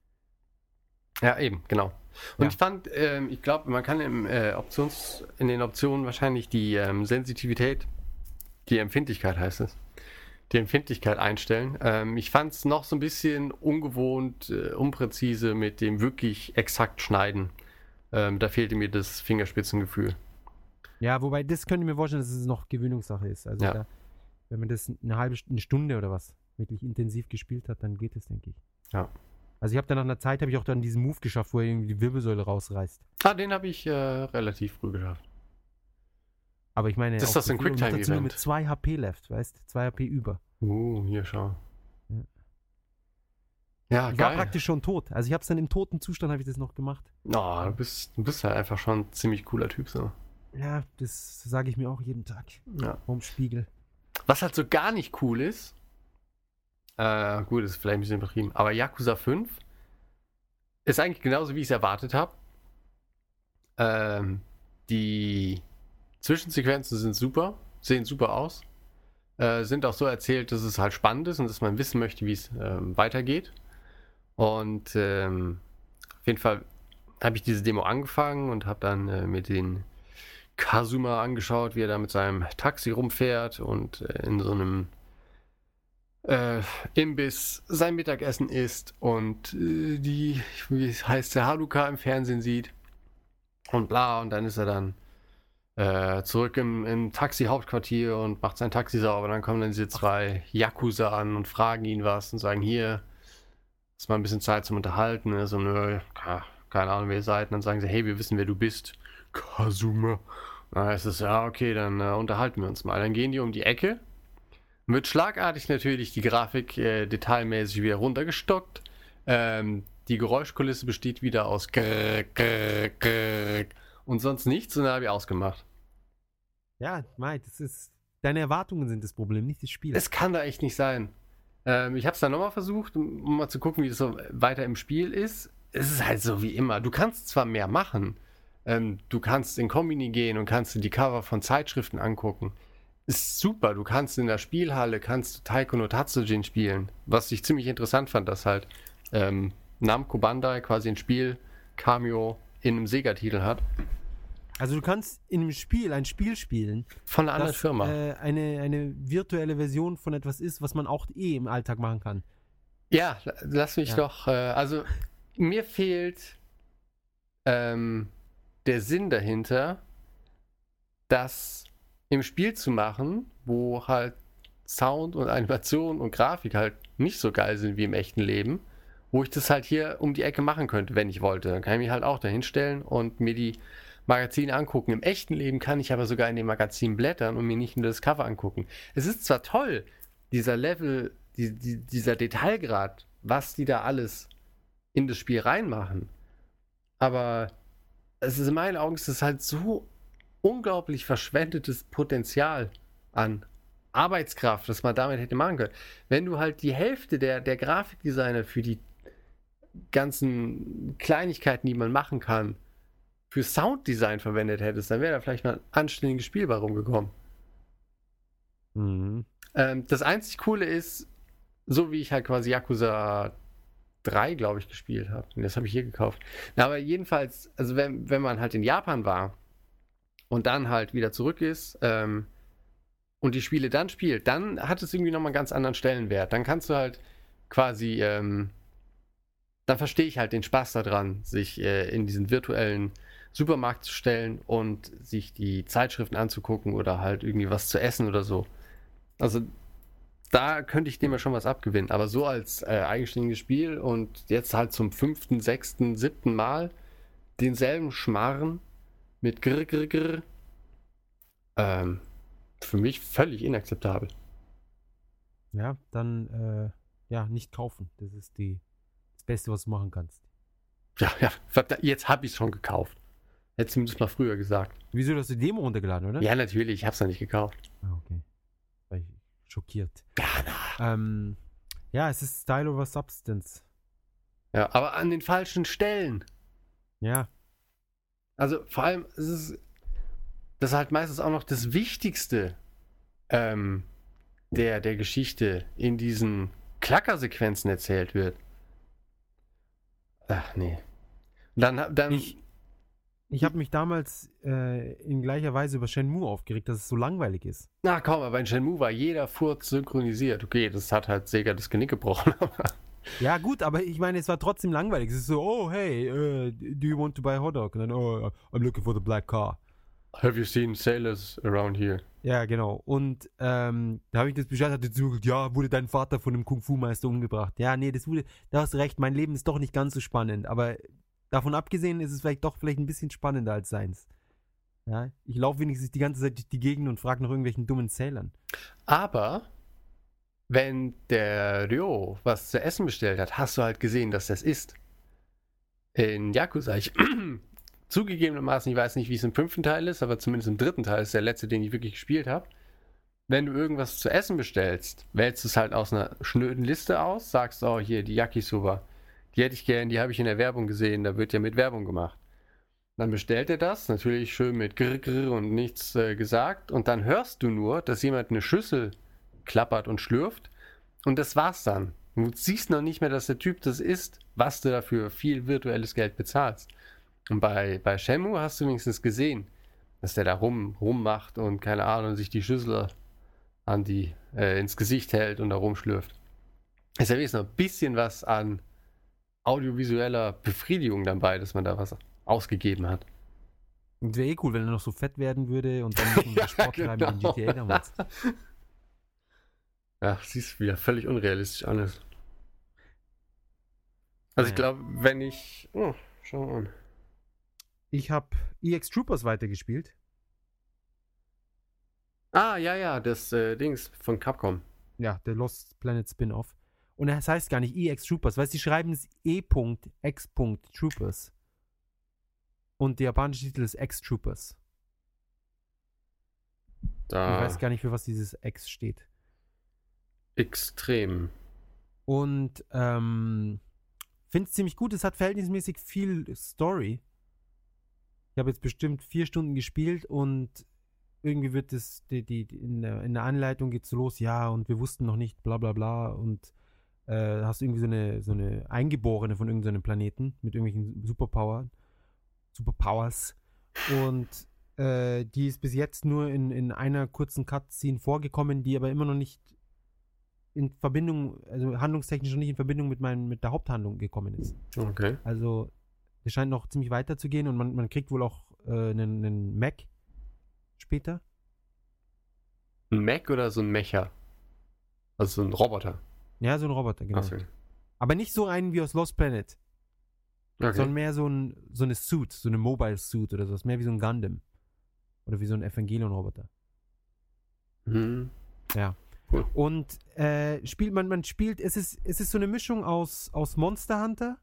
S1: Ja, eben, genau. Und
S2: Ja.
S1: ich fand, ähm, ich glaube, man kann im äh, Options, in den Optionen wahrscheinlich die ähm, Sensitivität, die Empfindlichkeit heißt es, die Empfindlichkeit einstellen. Ähm, ich fand es noch so ein bisschen ungewohnt, äh, unpräzise mit dem wirklich exakt Schneiden. Ähm, da fehlte mir das Fingerspitzengefühl.
S2: Ja, wobei das könnte ich mir vorstellen, dass es noch Gewöhnungssache ist. Also
S1: Ja.
S2: da, wenn man das eine halbe eine Stunde oder was wirklich intensiv gespielt hat, dann geht es, denke ich.
S1: Ja.
S2: Also ich habe dann nach einer Zeit habe ich auch dann diesen Move geschafft, wo er irgendwie die Wirbelsäule rausreißt.
S1: Ah, den habe ich äh, relativ früh geschafft.
S2: Aber ich meine,
S1: Das ist das ein Quicktime-Event?
S2: mit 2 HP left, weißt? 2 HP über.
S1: Uh, hier schau.
S2: Ja.
S1: Ja,
S2: Ich war
S1: geil.
S2: praktisch schon tot. Also ich habe es dann im toten Zustand habe ich das noch gemacht.
S1: Oh, du bist, du bist halt einfach schon ein ziemlich cooler Typ so.
S2: Ja, das sage ich mir auch jeden Tag.
S1: Ja.
S2: Vorm Spiegel.
S1: Was halt so gar nicht cool ist, äh, gut, das ist vielleicht ein bisschen übertrieben, aber Yakuza 5 ist eigentlich genauso, wie ich es erwartet habe. Ähm, die Zwischensequenzen sind super, sehen super aus, äh, sind auch so erzählt, dass es halt spannend ist und dass man wissen möchte, wie es ähm, weitergeht. Und ähm, auf jeden Fall habe ich diese Demo angefangen und habe dann äh, mit den Kazuma angeschaut, wie er da mit seinem Taxi rumfährt und äh, in so einem äh, Imbiss sein Mittagessen isst und äh, die, wie heißt, der Haruka im Fernsehen sieht und bla und dann ist er dann äh, zurück im, im Taxi-Hauptquartier und macht sein Taxi sauber. Dann kommen dann diese zwei Yakuza an und fragen ihn was und sagen, hier, ist mal ein bisschen Zeit zum Unterhalten. Er so, nö, ka- keine Ahnung, wer ihr seid. Und dann sagen sie, hey, wir wissen, wer du bist. Kazuma. Dann heißt es, ja, okay, dann äh, unterhalten wir uns mal. Dann gehen die um die Ecke. Wird schlagartig natürlich die Grafik äh, detailmäßig wieder runtergestockt. Ähm, die Geräuschkulisse besteht wieder aus grrr, grrr, grrr und sonst nichts und dann habe ich ausgemacht.
S2: Ja, Mai, das ist. Deine Erwartungen sind das Problem, nicht das Spiel.
S1: Es kann da echt nicht sein. Ähm, ich habe es dann nochmal versucht, um mal zu gucken, wie das so weiter im Spiel ist. Es ist halt so wie immer. Du kannst zwar mehr machen. Ähm, du kannst in Kombini gehen und kannst dir die Cover von Zeitschriften angucken. Ist super. Du kannst in der Spielhalle, kannst du Taiko no Tatsujin spielen. Was ich ziemlich interessant fand, dass halt ähm, Namco Bandai quasi ein Spiel Cameo in einem Sega-Titel hat.
S2: also du kannst in einem Spiel ein Spiel spielen,
S1: Von einer anderen Firma.
S2: Äh, eine, eine virtuelle Version von etwas ist, was man auch eh im Alltag machen kann.
S1: Ja, la- lass mich
S2: Ja.
S1: doch. Äh, also, mir fehlt ähm, der Sinn dahinter, das im Spiel zu machen, wo halt Sound und Animation und Grafik halt nicht so geil sind wie im echten Leben, wo ich das halt hier um die Ecke machen könnte, wenn ich wollte. Dann kann ich mich halt auch dahin stellen und mir die Magazine angucken. Im echten Leben kann ich aber sogar in dem Magazin blättern und mir nicht nur das Cover angucken. Es ist zwar toll, dieser Level, die, die, dieser Detailgrad, was die da alles in das Spiel reinmachen, aber es ist in meinen Augen ist es halt so unglaublich verschwendetes Potenzial an Arbeitskraft, das man damit hätte machen können. Wenn du halt die Hälfte der, der Grafikdesigner für die ganzen Kleinigkeiten, die man machen kann, für Sounddesign verwendet hättest, dann wäre da vielleicht mal ein anständiges Spiel bei rumgekommen.
S2: Mhm.
S1: Ähm, das einzig Coole ist, so wie ich halt quasi Yakuza 3, glaube ich, gespielt habe. Und das habe ich hier gekauft. Na, aber jedenfalls, also wenn, wenn man halt in Japan war und dann halt wieder zurück ist ähm, und die Spiele dann spielt, dann hat es irgendwie nochmal einen ganz anderen Stellenwert. Dann kannst du halt quasi, ähm, dann verstehe ich halt den Spaß daran, sich äh, in diesen virtuellen Supermarkt zu stellen und sich die Zeitschriften anzugucken oder halt irgendwie was zu essen oder so. Also da könnte ich dem ja schon was abgewinnen. Aber so als äh, eigenständiges Spiel und jetzt halt zum fünften, sechsten, siebten Mal denselben Schmarren mit Grr, Grr, Grr. Ähm, für mich völlig inakzeptabel.
S2: Ja, dann äh, ja, nicht kaufen. Das ist die, das Beste, was du machen kannst.
S1: Ja, ja, jetzt habe ich es schon gekauft. Hättest du mir das mal früher gesagt.
S2: Wieso hast du die Demo runtergeladen, oder?
S1: Ja, natürlich, ich habe es noch nicht gekauft.
S2: Ah, okay. War ich schockiert.
S1: Ja, na.
S2: Ähm, ja, es ist Style over Substance.
S1: Ja, aber an den falschen Stellen.
S2: Ja,
S1: Also vor allem, es ist das ist halt meistens auch noch das Wichtigste ähm, der, der Geschichte in diesen Klackersequenzen erzählt wird. Ach nee. Dann, dann
S2: Ich- ich habe mich damals äh, in gleicher Weise über Shenmue aufgeregt, dass es so langweilig ist.
S1: na komm, aber in Shenmue war jeder Furz synchronisiert. Okay, das hat halt Sega das Genick gebrochen.
S2: Ja, gut, aber ich meine, es war trotzdem langweilig. Es ist so, oh, hey, äh, do you want to buy a hot dog? Und dann, oh, I'm looking for the black car.
S1: Have you seen sailors around here?
S2: Ja, genau. Und ähm, da habe ich das Bescheid, hatte gesagt, ja, wurde dein Vater von einem Kung-Fu-Meister umgebracht. Ja, nee, das wurde, da hast du recht, mein Leben ist doch nicht ganz so spannend. Aber davon abgesehen ist es vielleicht doch vielleicht ein bisschen spannender als seins. Ja, ich laufe wenigstens die ganze Zeit durch die Gegend und frage nach irgendwelchen dummen Sailern.
S1: Aber wenn der Ryo was zu essen bestellt hat, hast du halt gesehen, dass das ist. In Yakuza, ich zugegebenermaßen, ich weiß nicht, wie es im fünften Teil ist, aber zumindest im dritten Teil ist der letzte, den ich wirklich gespielt habe. Wenn du irgendwas zu essen bestellst, wählst du es halt aus einer schnöden Liste aus, sagst, oh, hier, die Yakisoba, die hätte ich gern, die habe ich in der Werbung gesehen, da wird ja mit Werbung gemacht. Dann bestellt er das, natürlich schön mit Grr, Grr und nichts äh, gesagt. Und dann hörst du nur, dass jemand eine Schüssel klappert und schlürft. Und das war's dann. Du siehst noch nicht mehr, dass der Typ das ist, was du dafür viel virtuelles Geld bezahlst. Und bei, bei Shenmue hast du wenigstens gesehen, dass der da rum, rummacht und keine Ahnung, sich die Schüssel an die, äh, ins Gesicht hält und da rumschlürft. Ist ja wenigstens noch ein bisschen was an audiovisueller Befriedigung dabei, dass man da was ausgegeben hat.
S2: Wäre eh cool, wenn er noch so fett werden würde und dann noch
S1: Ja,
S2: Sport treiben in
S1: genau.
S2: GTA damals.
S1: Ja, siehst wieder völlig unrealistisch alles. Also ich
S2: Naja.
S1: glaube, wenn ich. Oh, schau mal an.
S2: Ich habe EX Troopers weitergespielt.
S1: Ah, ja, ja, das äh, Dings von Capcom.
S2: Ja, der Lost Planet Spin-Off. Und es heißt gar nicht EX Troopers, weil sie schreiben es E.X. Troopers. Und der japanische Titel ist X Troopers.
S1: Da
S2: Ich weiß gar nicht, für was dieses X steht.
S1: extrem.
S2: Und ähm, finde es ziemlich gut. Es hat verhältnismäßig viel Story. Ich habe jetzt bestimmt vier Stunden gespielt und irgendwie wird es, die, die, in, der, in der Anleitung geht so los, ja, und wir wussten noch nicht, bla bla bla. Und äh, hast irgendwie so eine, so eine Eingeborene von irgendeinem Planeten mit irgendwelchen Superpower, Superpowers. Und äh, die ist bis jetzt nur in, in einer kurzen Cutscene vorgekommen, die aber immer noch nicht in Verbindung, also handlungstechnisch noch nicht in Verbindung mit, meinem, mit der Haupthandlung gekommen ist.
S1: Okay.
S2: Also es scheint noch ziemlich weiter zu gehen und man, man kriegt wohl auch äh, einen, einen Mac später.
S1: Ein Mech oder so ein Mecha? Also so ein Roboter.
S2: Ja, so ein Roboter, genau.
S1: Achso.
S2: Aber nicht so einen wie aus Lost Planet,
S1: Okay.
S2: sondern mehr so, ein, so eine Suit, so eine Mobile Suit oder sowas. Mehr wie so ein Gundam. Oder wie so ein Evangelion-Roboter.
S1: Hm.
S2: Und äh, spielt man, man spielt, es ist, es ist so eine Mischung aus, aus Monster Hunter,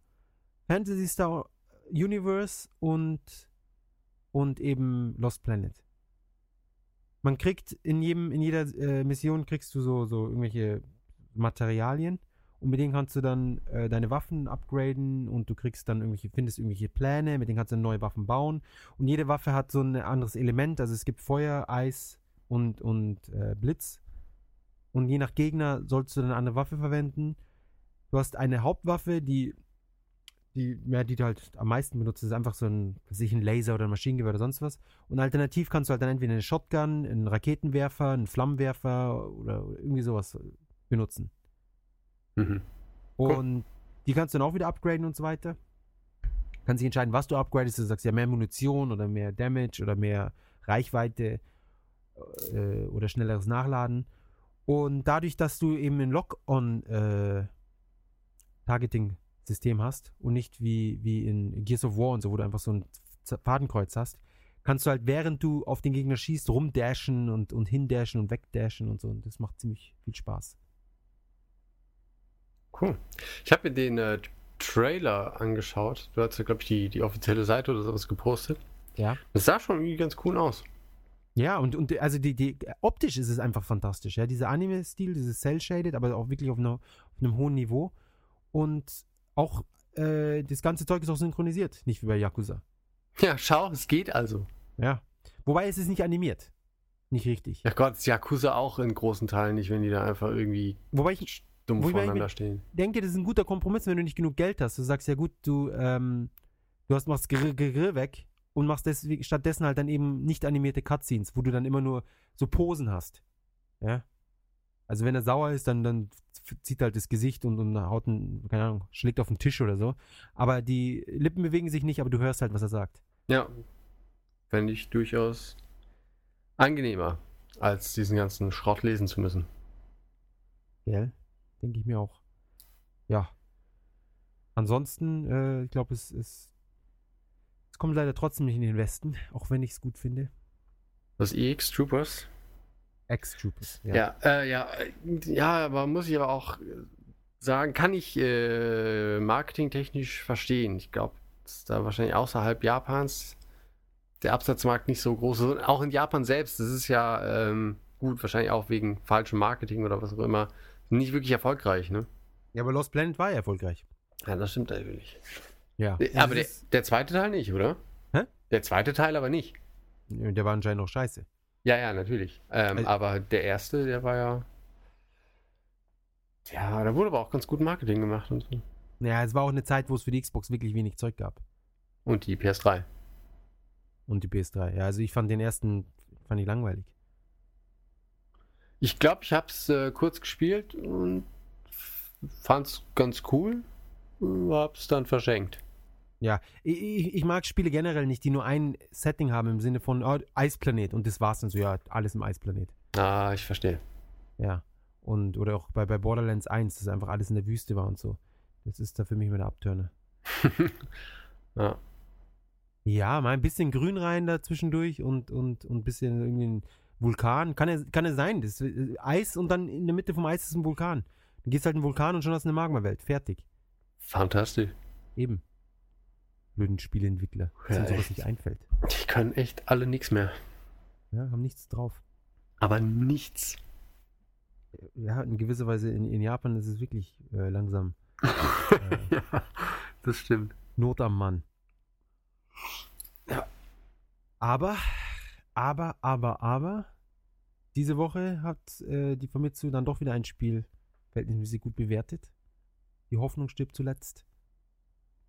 S2: Fantasy Star Universe und, und eben Lost Planet. Man kriegt in jedem, in jeder äh, Mission kriegst du so, so irgendwelche Materialien und mit denen kannst du dann äh, deine Waffen upgraden und du kriegst dann irgendwelche, findest irgendwelche Pläne, mit denen kannst du neue Waffen bauen. Und jede Waffe hat so ein anderes Element. Also es gibt Feuer, Eis und, und äh, Blitz. Und je nach Gegner sollst du dann eine andere Waffe verwenden. Du hast eine Hauptwaffe, die, die, ja, die du halt am meisten benutzt, ist einfach so ein, was weiß ich, ein Laser oder ein Maschinengewehr oder sonst was. Und alternativ kannst du halt dann entweder eine Shotgun, einen Raketenwerfer, einen Flammenwerfer oder irgendwie sowas benutzen.
S1: Mhm. Cool.
S2: Und die kannst du dann auch wieder upgraden und so weiter. Kannst dich entscheiden, was du upgradest. Du sagst ja mehr Munition oder mehr Damage oder mehr Reichweite äh, oder schnelleres Nachladen. Und dadurch, dass du eben ein Lock-on-Targeting-System hast und nicht wie, wie in Gears of War und so, wo du einfach so ein Fadenkreuz hast, kannst du halt, während du auf den Gegner schießt, rumdashen und, und hindashen und wegdashen und so. Und das macht ziemlich viel Spaß.
S1: Cool. Ich habe mir den äh, Trailer angeschaut. Du hast ja, glaube ich, die, die offizielle Seite oder sowas gepostet.
S2: Ja.
S1: Das sah schon irgendwie ganz cool aus.
S2: Ja, und, und also die, die, optisch ist es einfach fantastisch, ja. Dieser Anime-Stil, dieses Cell-Shaded, aber auch wirklich auf, einer, auf einem hohen Niveau. Und auch äh, das ganze Zeug ist auch synchronisiert, nicht wie bei Yakuza.
S1: Ja, schau, es geht also.
S2: Ja. Wobei es ist nicht animiert. Nicht richtig.
S1: Ja Gott, ist Yakuza auch in großen Teilen nicht, wenn die da einfach irgendwie
S2: Wobei ich
S1: dumm
S2: Wobei ich
S1: voneinander
S2: mir-
S1: stehen.
S2: denke, das ist ein guter Kompromiss, wenn du nicht genug Geld hast. Du sagst ja gut, du, ähm, du hast, machst Grr, Grr weg und machst deswegen, stattdessen halt dann eben nicht animierte Cutscenes, wo du dann immer nur so Posen hast. Ja. Also wenn er sauer ist, dann, dann zieht halt das Gesicht und, und haut einen, keine Ahnung, schlägt auf den Tisch oder so. Aber die Lippen bewegen sich nicht, aber du hörst halt, was er sagt.
S1: Ja. Fände ich durchaus angenehmer, als diesen ganzen Schrott lesen zu müssen.
S2: Gell? Denke ich mir auch. Ja. Ansonsten, äh, ich glaube, es, es, es kommt leider trotzdem nicht in den Westen, auch wenn ich es gut finde.
S1: Das EX Troopers.
S2: Ex-Troopers.
S1: Ja, äh, ja, äh, ja, aber muss ich aber auch äh, sagen, kann ich äh, marketingtechnisch verstehen. Ich glaube, da wahrscheinlich außerhalb Japans der Absatzmarkt nicht so groß ist. Und auch in Japan selbst, das ist ja ähm, gut, wahrscheinlich auch wegen falschem Marketing oder was auch immer, nicht wirklich erfolgreich, ne?
S2: Ja, aber Lost Planet war ja erfolgreich.
S1: Ja, das stimmt natürlich.
S2: Ja.
S1: Äh, Aber der, der zweite Teil nicht, oder?
S2: Hä?
S1: Der zweite Teil aber nicht.
S2: der, der war anscheinend auch scheiße.
S1: Ja, ja, natürlich. Ähm,
S2: Also-
S1: aber der erste, der war ja. Ja, da wurde aber auch ganz gut Marketing gemacht und so.
S2: Ja, es war auch eine Zeit, wo es für die Xbox wirklich wenig Zeug gab.
S1: Und die PS3.
S2: Und die PS3. Ja, also ich fand den ersten, fand ich langweilig.
S1: Ich glaube, ich habe es äh, kurz gespielt und fand es ganz cool. Hab's dann verschenkt.
S2: Ja, ich, ich, mag Spiele generell nicht, die nur ein Setting haben im Sinne von oh, Eisplanet und das war's dann so, ja, alles im Eisplanet.
S1: Ah, ich verstehe.
S2: Ja. Und, oder auch bei, bei Borderlands 1, dass einfach alles in der Wüste war und so. Das ist da für mich immer der Abtörner.
S1: Ja.
S2: Ja, mal ein bisschen Grün rein da zwischendurch und, und, und ein bisschen irgendwie ein Vulkan. Kann ja, kann ja sein. Das ist äh, Eis und dann in der Mitte vom Eis ist ein Vulkan. Dann gehst halt in den Vulkan und schon hast du eine Magmawelt. Fertig.
S1: Fantastisch.
S2: Eben. Blöden Spieleentwickler.
S1: Ja,
S2: Ja, sowas nicht einfällt.
S1: Die können echt alle nichts mehr.
S2: Ja, haben nichts drauf.
S1: Aber nichts.
S2: Ja, in gewisser Weise in, in Japan ist es wirklich äh, langsam äh,
S1: ja, das stimmt.
S2: Not am Mann.
S1: Ja.
S2: Aber, aber, aber, aber, diese Woche hat äh, die Famitsu dann doch wieder ein Spiel verhältnismäßig gut bewertet. Die Hoffnung stirbt zuletzt.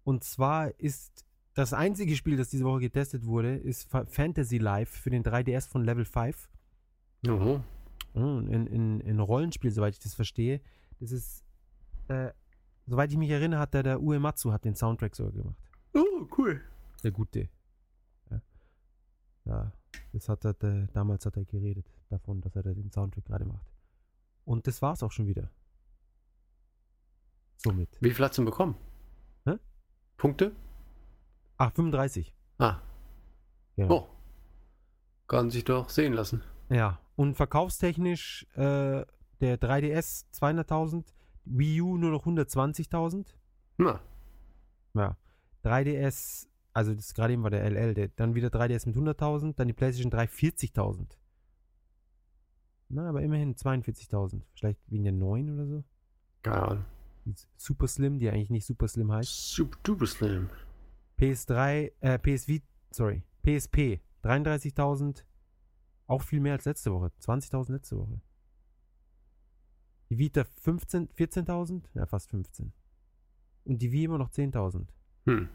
S2: Und zwar ist das einzige Spiel, das diese Woche getestet wurde, ist Fa- Fantasy Life für den 3DS von Level 5.
S1: Mhm.
S2: Mm, In, in, in Rollenspiel, soweit ich das verstehe. Das ist, äh, soweit ich mich erinnere, hat der, der Uematsu hat den Soundtrack sogar gemacht.
S1: Oh, cool.
S2: Der Gute. Ja. ja das hat er, der, damals hat er geredet davon, dass er den Soundtrack gerade macht. Und das war's auch schon wieder. Somit.
S1: Wie viel hat's denn bekommen? Punkte?
S2: Ach, 35.
S1: Ah,
S2: Genau.
S1: oh. Kann sich doch sehen lassen.
S2: Ja. Und verkaufstechnisch äh, der 3DS 200.000, Wii U nur noch 120.000.
S1: Na,
S2: Ja. 3DS, also das gerade eben war der LL, der, dann wieder 3DS mit 100.000, dann die PlayStation 3 40.000. Na, aber immerhin 42.000. Vielleicht wegen der 9 oder so.
S1: keine Ahnung.
S2: Super Slim, die eigentlich nicht Super Slim heißt.
S1: Super duper slim.
S2: PS3, äh, PSV, sorry, PSP 33.000, auch viel mehr als letzte Woche, 20.000 letzte Woche. Die Vita 15, 14.000, ja fast 15. Und die Wii immer noch 10.000.
S1: Hm.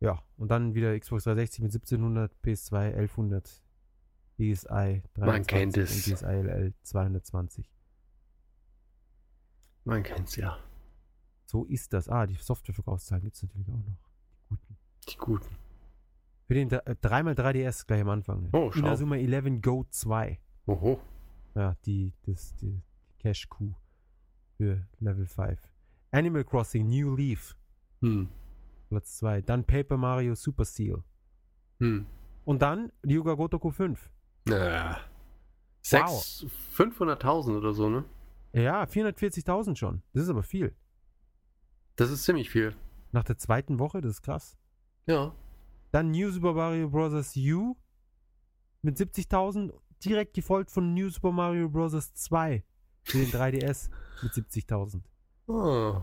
S2: Ja, und dann wieder Xbox 360 mit 1700, PS2 1100, DSi 23
S1: Man kennt es.
S2: und DSi LL 220.
S1: Man kennt's ja.
S2: So ist das. Ah, die Softwareverkaufszahlen gibt es natürlich auch noch. Die guten.
S1: Die guten.
S2: Für den äh, 3x3DS gleich am Anfang.
S1: Oh, schau.
S2: Inazuma 11 Go 2.
S1: Oho.
S2: Ja, die, das, die, die Cash-Coup für Level 5. Animal Crossing New Leaf,
S1: Hm.
S2: Platz 2. Dann Paper Mario Super Seal.
S1: Hm.
S2: Und dann Ryuga Gotoku 5.
S1: Ja. Sechs, 500.000 oder so, ne?
S2: Ja, 440.000 schon. Das ist aber viel.
S1: Das ist ziemlich viel.
S2: Nach der zweiten Woche, das ist krass.
S1: Ja.
S2: Dann New Super Mario Bros. U mit 70.000, direkt gefolgt von New Super Mario Bros. 2 für den 3DS mit 70.000.
S1: Oh.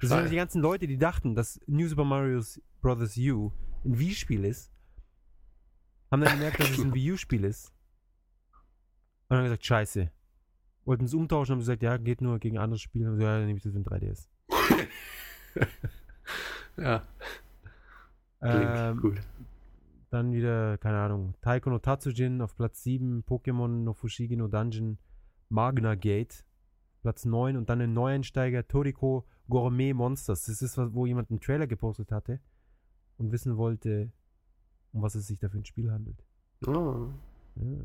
S2: Das sind die ganzen Leute, die dachten, dass New Super Mario Bros. U ein Wii-Spiel ist, haben dann gemerkt, dass es ein Wii U-Spiel ist. Und haben gesagt, scheiße. Wollten es umtauschen, haben gesagt, ja, geht nur gegen anderes Spiel. Haben gesagt, ja, dann nehme ich das für ein 3DS.
S1: Ja.
S2: Ähm,
S1: gut.
S2: Dann wieder, keine Ahnung, Taiko no Tatsujin auf Platz 7, Pokémon no Fushigi no Dungeon, Magna Gate, Platz 9 und dann ein Neueinsteiger, Toriko Gourmet Monsters. Das ist, was- wo jemand einen Trailer gepostet hatte und wissen wollte, um was es sich da für ein Spiel handelt.
S1: Oh.
S2: Ja.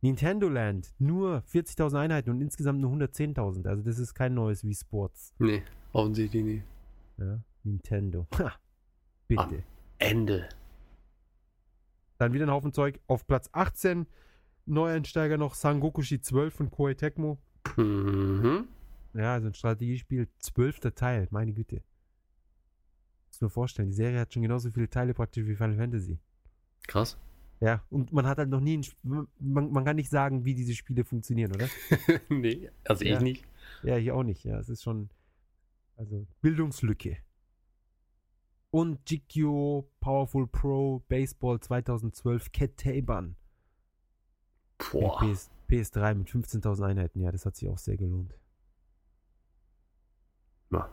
S2: Nintendo Land, nur 40.000 Einheiten und insgesamt nur 110.000. Also das ist kein neues Wii Sports.
S1: Nee, offensichtlich nicht.
S2: Ja. Nintendo. Ha. Bitte.
S1: Ende.
S2: Dann wieder ein Haufen Zeug. Auf Platz 18 Neueinsteiger noch Sangokushi 12 von Koei Tecmo.
S1: Mhm.
S2: Ja, also ein Strategiespiel, zwölfter Teil, meine Güte. Muss mir vorstellen, die Serie hat schon genauso viele Teile praktisch wie Final Fantasy.
S1: Krass.
S2: Ja, und man hat halt noch nie, ein, man, man kann nicht sagen, wie diese Spiele funktionieren, oder?
S1: nee, also
S2: Ja.
S1: ich nicht.
S2: Ja, ich auch nicht. Ja, es ist schon, also Bildungslücke. Und GQ Powerful Pro Baseball 2012 Cat Taban.
S1: Boah.
S2: PS, PS3 mit 15.000 Einheiten. Ja, das hat sich auch sehr gelohnt.
S1: Ja.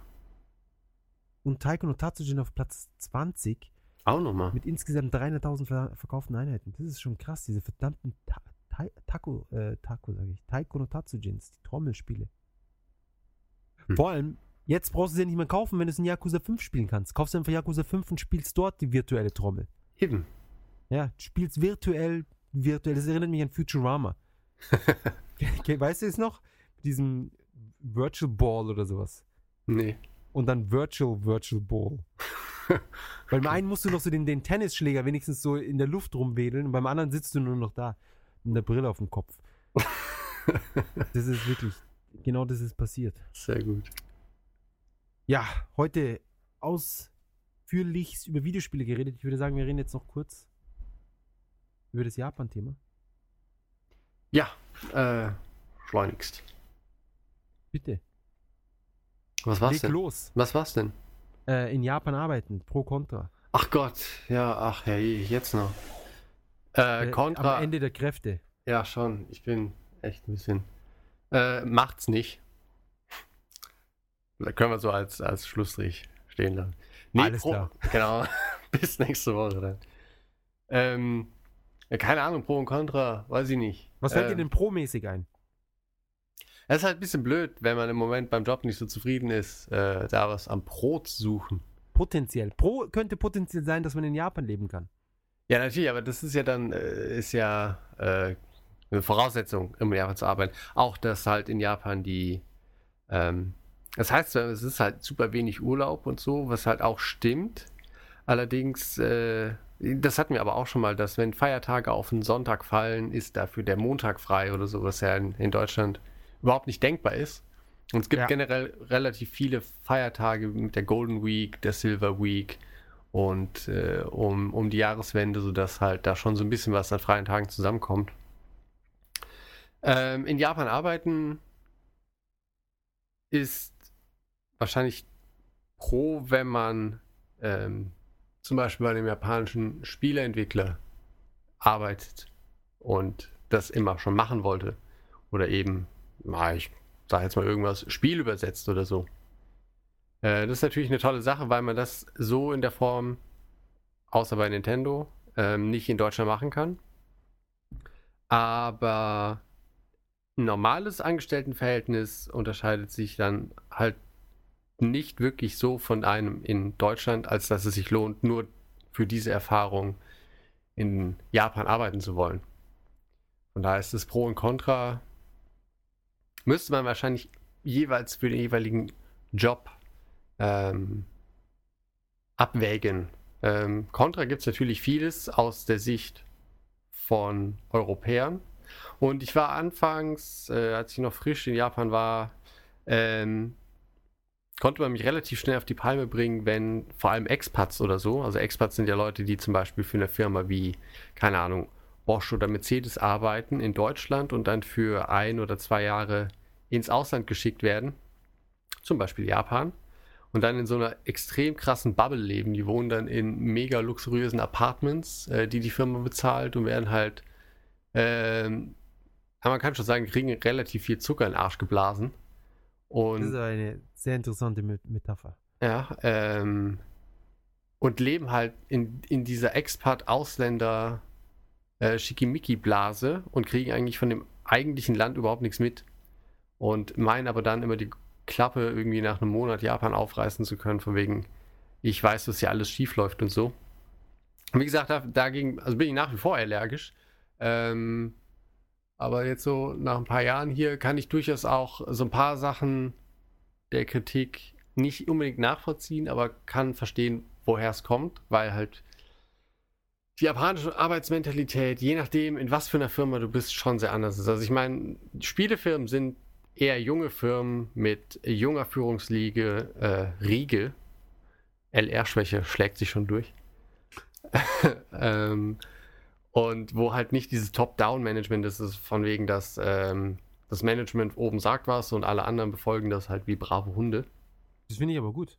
S2: Und Taiko no Tatsujin auf Platz 20
S1: Auch nochmal.
S2: mit insgesamt 300.000 ver verkauften Einheiten. Das ist schon krass, diese verdammten Ta Ta Taco, äh, Taco sage ich, Taiko no Tatsujins, die Trommelspiele.
S1: Hm.
S2: Vor allem, jetzt brauchst du sie ja nicht mehr kaufen, wenn du es in Yakuza 5 spielen kannst. Kaufst du einfach Yakuza 5 und spielst dort die virtuelle Trommel.
S1: Eben.
S2: Ja, du spielst virtuell, virtuell. Das erinnert mich an Futurama. okay, weißt du es noch? Mit diesem Virtual Ball oder sowas.
S1: Nee.
S2: Und dann Virtual Virtual Ball. Weil beim einen musst du noch so den, den Tennisschläger wenigstens so in der Luft rumwedeln und beim anderen sitzt du nur noch da mit der Brille auf dem Kopf. Das ist wirklich, genau das ist passiert.
S1: Sehr gut.
S2: Ja, heute ausführlichst über Videospiele geredet. Ich würde sagen, wir reden jetzt noch kurz über das Japan-Thema.
S1: Ja, äh, schleunigst.
S2: Bitte,
S1: Was war's
S2: leg
S1: denn?
S2: los.
S1: Was war's denn?
S2: Äh, in Japan arbeiten, pro Contra.
S1: Ach Gott, ja, ach ja, jetzt noch. Äh,
S2: Äh,
S1: Contra.
S2: Am Ende der Kräfte.
S1: Ja, schon. Ich bin echt ein bisschen. Äh, macht's nicht. Da können wir so als, als Schlussstrich stehen lassen.
S2: Alles
S1: Pro-
S2: klar.
S1: Genau. Bis nächste Woche dann. Ähm, ja, keine Ahnung, Pro und Contra, weiß ich nicht.
S2: Was fällt
S1: äh,
S2: dir denn pro-mäßig ein?
S1: Es ist halt ein bisschen blöd, wenn man im Moment beim Job nicht so zufrieden ist, äh, da was am Pro zu suchen.
S2: Potenziell. Pro könnte potenziell sein, dass man in Japan leben kann.
S1: Ja, natürlich, aber das ist ja dann, äh, ist ja äh, eine Voraussetzung, in Japan zu arbeiten. Auch, dass halt in Japan die, ähm, das heißt, es ist halt super wenig Urlaub und so, was halt auch stimmt. Allerdings, äh, das hatten wir aber auch schon mal, dass wenn Feiertage auf einen Sonntag fallen, ist dafür der Montag frei oder so, was ja in, in Deutschland überhaupt nicht denkbar ist. Und es gibt
S2: Ja.
S1: generell relativ viele Feiertage mit der Golden Week, der Silver Week und äh, um, um die Jahreswende, sodass halt da schon so ein bisschen was an freien Tagen zusammenkommt. Ähm, in Japan arbeiten ist wahrscheinlich pro, wenn man ähm, zum Beispiel bei einem japanischen Spieleentwickler arbeitet und das immer schon machen wollte. Oder eben, na, ich sage jetzt mal irgendwas, Spiel übersetzt oder so. Äh, das ist natürlich eine tolle Sache, weil man das so in der Form, außer bei Nintendo, ähm, nicht in Deutschland machen kann. Aber ein normales Angestelltenverhältnis unterscheidet sich dann halt nicht wirklich so von einem in Deutschland, als dass es sich lohnt, nur für diese Erfahrung in Japan arbeiten zu wollen. Von daher ist es Pro und Contra. Müsste man wahrscheinlich jeweils für den jeweiligen Job ähm, abwägen. Ähm, Contra gibt es natürlich vieles aus der Sicht von Europäern. Und ich war anfangs, äh, als ich noch frisch in Japan war, ähm, konnte man mich relativ schnell auf die Palme bringen, wenn vor allem Expats oder so, also Expats sind ja Leute, die zum Beispiel für eine Firma wie, keine Ahnung, Bosch oder Mercedes arbeiten in Deutschland und dann für ein oder zwei Jahre ins Ausland geschickt werden, zum Beispiel Japan, und dann in so einer extrem krassen Bubble leben. Die wohnen dann in mega luxuriösen Apartments, äh, die die Firma bezahlt und werden halt, ähm, man kann schon sagen, kriegen relativ viel Zucker in den Arsch geblasen. Und
S2: Das ist eine sehr interessante Met- Metapher.
S1: Ja, ähm, und leben halt in, in dieser Expat-Ausländer äh, Schickimicki-Blase und kriegen eigentlich von dem eigentlichen Land überhaupt nichts mit. Und meinen aber dann immer die Klappe irgendwie nach einem Monat Japan aufreißen zu können, von wegen, ich weiß, dass hier alles schief läuft und so. Und wie gesagt, da- dagegen, also bin ich nach wie vor allergisch. Ähm, aber jetzt so nach ein paar Jahren hier kann ich durchaus auch so ein paar Sachen der Kritik nicht unbedingt nachvollziehen, aber kann verstehen, woher es kommt, weil halt die japanische Arbeitsmentalität, je nachdem, in was für einer Firma du bist, schon sehr anders ist. Also ich meine, Spielefirmen sind eher junge Firmen mit junger Führungsliege, äh, Riege. LR-Schwäche schlägt sich schon durch. ähm, und wo halt nicht dieses Top-Down-Management ist, ist von wegen, dass ähm, das Management oben sagt was und alle anderen befolgen das halt wie brave Hunde.
S2: Das finde ich aber gut.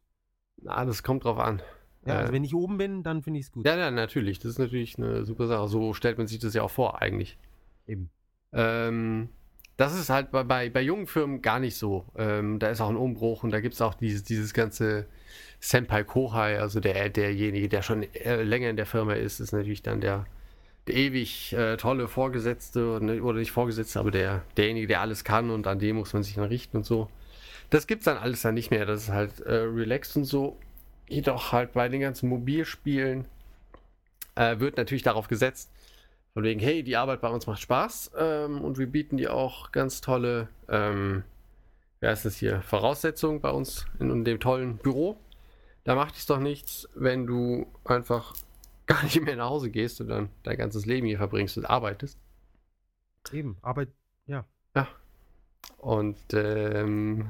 S1: Na, das kommt drauf an.
S2: Ja,
S1: Äh,
S2: also wenn ich oben bin, dann finde ich es gut.
S1: Ja, ja, natürlich. Das ist natürlich eine super Sache. So stellt man sich das ja auch vor, eigentlich.
S2: Eben.
S1: Ähm, das ist halt bei, bei, bei jungen Firmen gar nicht so. Ähm, da ist auch ein Umbruch und da gibt es auch dieses, dieses ganze Senpai Kohai, also der, derjenige, der schon äh, länger in der Firma ist, ist natürlich dann der, der ewig äh, tolle Vorgesetzte oder, oder nicht Vorgesetzte, aber der, derjenige, der alles kann und an dem muss man sich dann richten und so. Das gibt's dann alles dann nicht mehr. Das ist halt äh, relaxed und so. Jedoch halt bei den ganzen Mobilspielen äh, wird natürlich darauf gesetzt, von wegen, hey, die Arbeit bei uns macht Spaß ähm, und wir bieten dir auch ganz tolle, ähm, wie heißt das hier, Voraussetzungen bei uns in, in dem tollen Büro. Da macht es doch nichts, wenn du einfach gar nicht mehr nach Hause gehst und dann dein ganzes Leben hier verbringst und arbeitest.
S2: Eben. Arbeit, ja.
S1: Und ähm,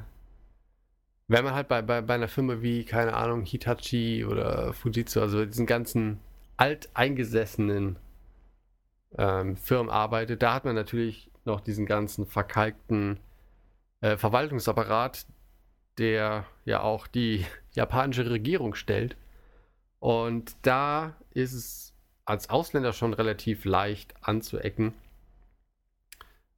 S1: wenn man halt bei, bei, bei einer Firma wie, keine Ahnung, Hitachi oder Fujitsu, also diesen ganzen alteingesessenen ähm, Firmen arbeitet, da hat man natürlich noch diesen ganzen verkalkten äh, Verwaltungsapparat, der ja auch die japanische Regierung stellt. Und da ist es als Ausländer schon relativ leicht anzuecken,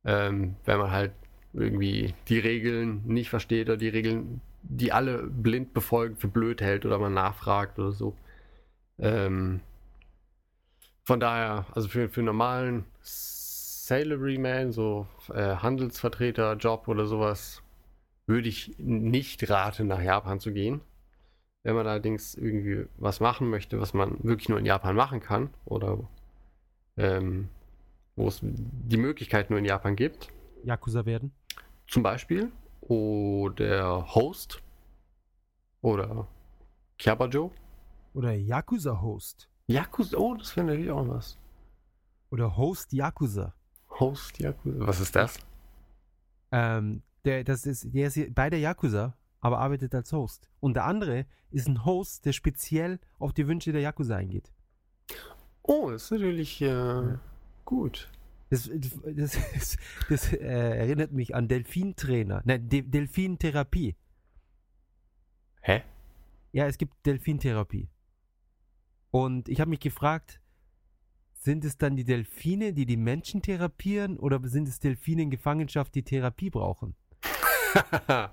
S1: ähm, wenn man halt irgendwie die Regeln nicht versteht oder die Regeln, die alle blind befolgen, für blöd hält oder man nachfragt oder so. Ähm, von daher, also für, für einen normalen Salaryman, so äh, Handelsvertreter-Job oder sowas, würde ich nicht raten, nach Japan zu gehen. Wenn man allerdings irgendwie was machen möchte, was man wirklich nur in Japan machen kann oder ähm, wo es die Möglichkeit nur in Japan gibt,
S2: Yakuza werden.
S1: zum Beispiel, oder Host oder Kyabajo.
S2: Oder Yakuza-Host.
S1: Yakuza, oh, das wäre natürlich auch was.
S2: Oder Host Yakuza.
S1: Host Yakuza, was ist das?
S2: Ähm, der, das ist, der ist bei der Yakuza, aber arbeitet als Host. Und der andere ist ein Host, der speziell auf die Wünsche der Yakuza eingeht.
S1: Oh, das ist natürlich äh, gut.
S2: Das, das, das, das äh, erinnert mich an Delfintrainer. Nein, De Delfintherapie.
S1: Hä?
S2: Ja, es gibt Delfintherapie. Und ich habe mich gefragt, sind es dann die Delfine, die die Menschen therapieren, oder sind es Delfine in Gefangenschaft, die Therapie brauchen?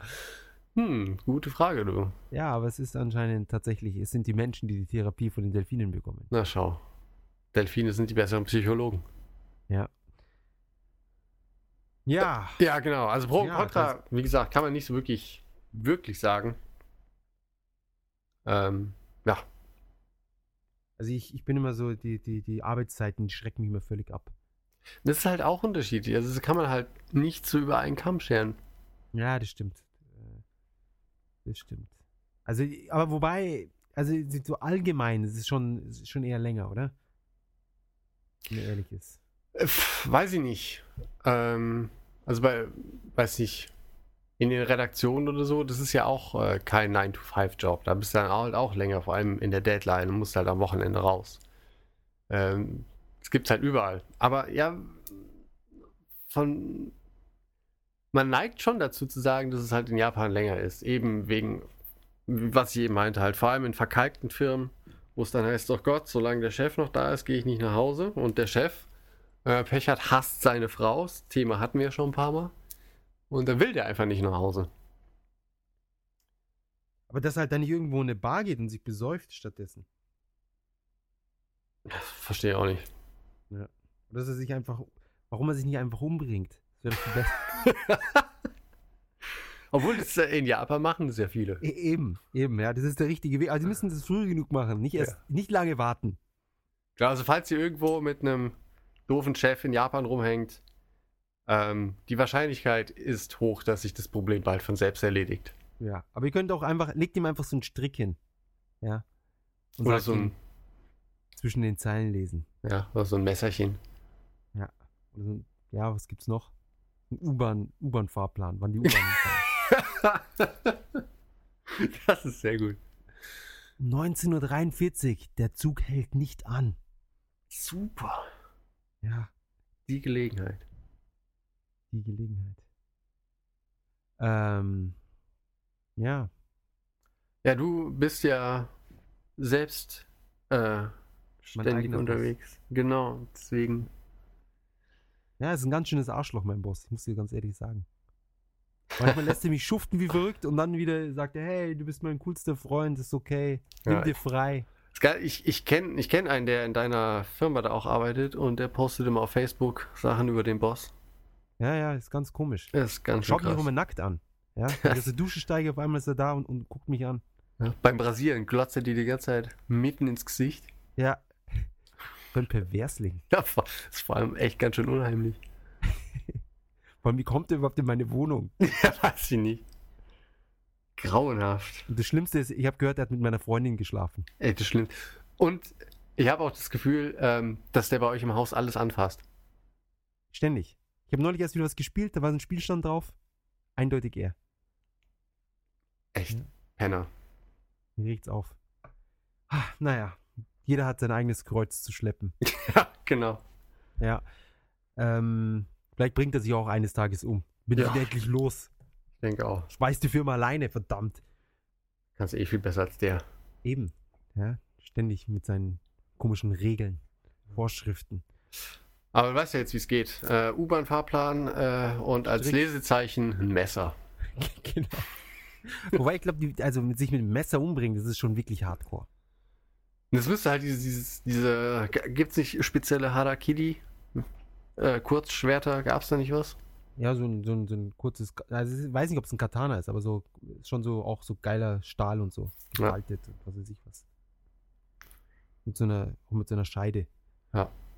S1: hm, gute Frage, du.
S2: Ja, aber es ist anscheinend tatsächlich, es sind die Menschen, die die Therapie von den Delfinen bekommen.
S1: Na schau. Delfine sind die besseren Psychologen.
S2: Ja. Ja.
S1: Ja, genau. Also Pro und
S2: Ja,
S1: Contra, wie gesagt, kann man nicht so wirklich, wirklich sagen. Ähm, ja.
S2: Also ich, ich bin immer so, die, die, die Arbeitszeiten die schrecken mich immer völlig ab.
S1: Das ist halt auch unterschiedlich. Also das kann man halt nicht so über einen Kamm scheren.
S2: Ja, das stimmt. Äh, Das stimmt. Also, aber wobei, also so allgemein, es ist schon, schon eher länger, oder? Wenn man ehrlich ist.
S1: Äh, weiß ich nicht. Ähm, also bei, weiß nicht, in den Redaktionen oder so, das ist ja auch äh, kein 9-to-5-Job. Da bist du dann halt auch länger, vor allem in der Deadline und musst halt am Wochenende raus. Ähm, das gibt's halt überall. Aber ja, von man neigt schon dazu zu sagen, dass es halt in Japan länger ist. Eben wegen, was ich eben meinte, halt vor allem in verkalkten Firmen, wo es dann heißt, doch Gott, solange der Chef noch da ist, gehe ich nicht nach Hause. Und der Chef, äh, Pech hat, hasst seine Frau. Das Thema hatten wir ja schon ein paar Mal. Und dann will der einfach nicht nach Hause.
S2: Aber dass halt dann nicht irgendwo in eine Bar geht und sich besäuft stattdessen.
S1: Verstehe auch nicht.
S2: Oder dass er sich einfach, warum er sich nicht einfach umbringt. Das wäre doch viel besser.
S1: Obwohl das in Japan machen das ja viele.
S2: E- eben, eben, ja, das ist der richtige Weg. Also, sie müssen das früh genug machen, nicht erst, nicht lange warten.
S1: Klar, also falls ihr irgendwo mit einem doofen Chef in Japan rumhängt, ähm, die Wahrscheinlichkeit ist hoch, dass sich das Problem bald von selbst erledigt.
S2: Ja, aber ihr könnt auch einfach, legt ihm einfach so einen Strick hin. Ja. Und
S1: Oder so ein,
S2: zwischen den Zeilen lesen.
S1: ja, oder so ein Messerchen.
S2: Oder so, ein- ja, was gibt's noch? Ein U-Bahn, U-Bahn-Fahrplan, wann die U-Bahn
S1: das ist sehr gut.
S2: 19.43 Uhr, der Zug hält nicht an.
S1: Super.
S2: Ja,
S1: Die Gelegenheit.
S2: die Gelegenheit. Ähm, ja,
S1: Ja, du bist ja selbst äh, ständig
S2: eigener Boss.
S1: unterwegs. Genau, deswegen.
S2: ja, ist ein ganz schönes Arschloch, mein Boss, ich muss dir ganz ehrlich sagen. Manchmal lässt er mich schuften wie verrückt und dann wieder sagt er, hey, du bist mein coolster Freund, ist okay, nimm
S1: Ja.
S2: dir frei.
S1: Ich, ich kenne ich kenn einen, der in deiner Firma da auch arbeitet und der postet immer auf Facebook Sachen über den Boss.
S2: Ja, ja, ist ganz komisch.
S1: Ist ganz
S2: Schaut mich immer nackt an. Ja, wenn ich aus der Dusche steige, auf einmal ist er da und, und guckt mich an.
S1: Ja, beim Brasieren glotzt er dir die ganze Zeit mitten ins Gesicht.
S2: Ja. Ein Perversling.
S1: Ja, das ist vor allem echt ganz schön unheimlich.
S2: Vor allem, wie kommt er überhaupt in meine Wohnung?
S1: Ja, weiß ich nicht. Grauenhaft.
S2: Und das Schlimmste ist, ich habe gehört, er hat mit meiner Freundin geschlafen.
S1: Ey, das ist schlimm. Und ich habe auch das Gefühl, ähm, dass der bei euch im Haus alles anfasst.
S2: Ständig. Ich habe neulich erst wieder was gespielt, da war so ein Spielstand drauf. Eindeutig er.
S1: Echt.
S2: Ja.
S1: Penner.
S2: Mir regt's auf. Ah, naja, jeder hat sein eigenes Kreuz zu schleppen.
S1: Ja, genau.
S2: Ja. Ähm, vielleicht bringt er sich auch eines Tages um. Bin
S1: Ja.
S2: ich endlich los.
S1: Ich denke auch.
S2: Schmeiß die Firma alleine, verdammt.
S1: Kannst eh viel besser als der.
S2: Eben. Ja, ständig mit seinen komischen Regeln, Vorschriften.
S1: Aber du weißt ja jetzt, wie es geht. Äh, U-Bahn-Fahrplan äh, und als
S2: Strick.
S1: Lesezeichen ein Messer.
S2: genau. Wobei ich glaube, also mit sich mit dem Messer umbringen, das ist schon wirklich hardcore.
S1: Das müsste halt dieses, dieses diese, gibt es nicht spezielle Harakiri? Äh, Kurzschwerter, gab es da nicht was?
S2: Ja, so ein, so ein, so ein kurzes, also ich weiß nicht, ob es ein Katana ist, aber so schon so auch so geiler Stahl und so.
S1: Ja.
S2: Gestaltet und was weiß ich was. Mit so einer, auch mit so einer Scheide.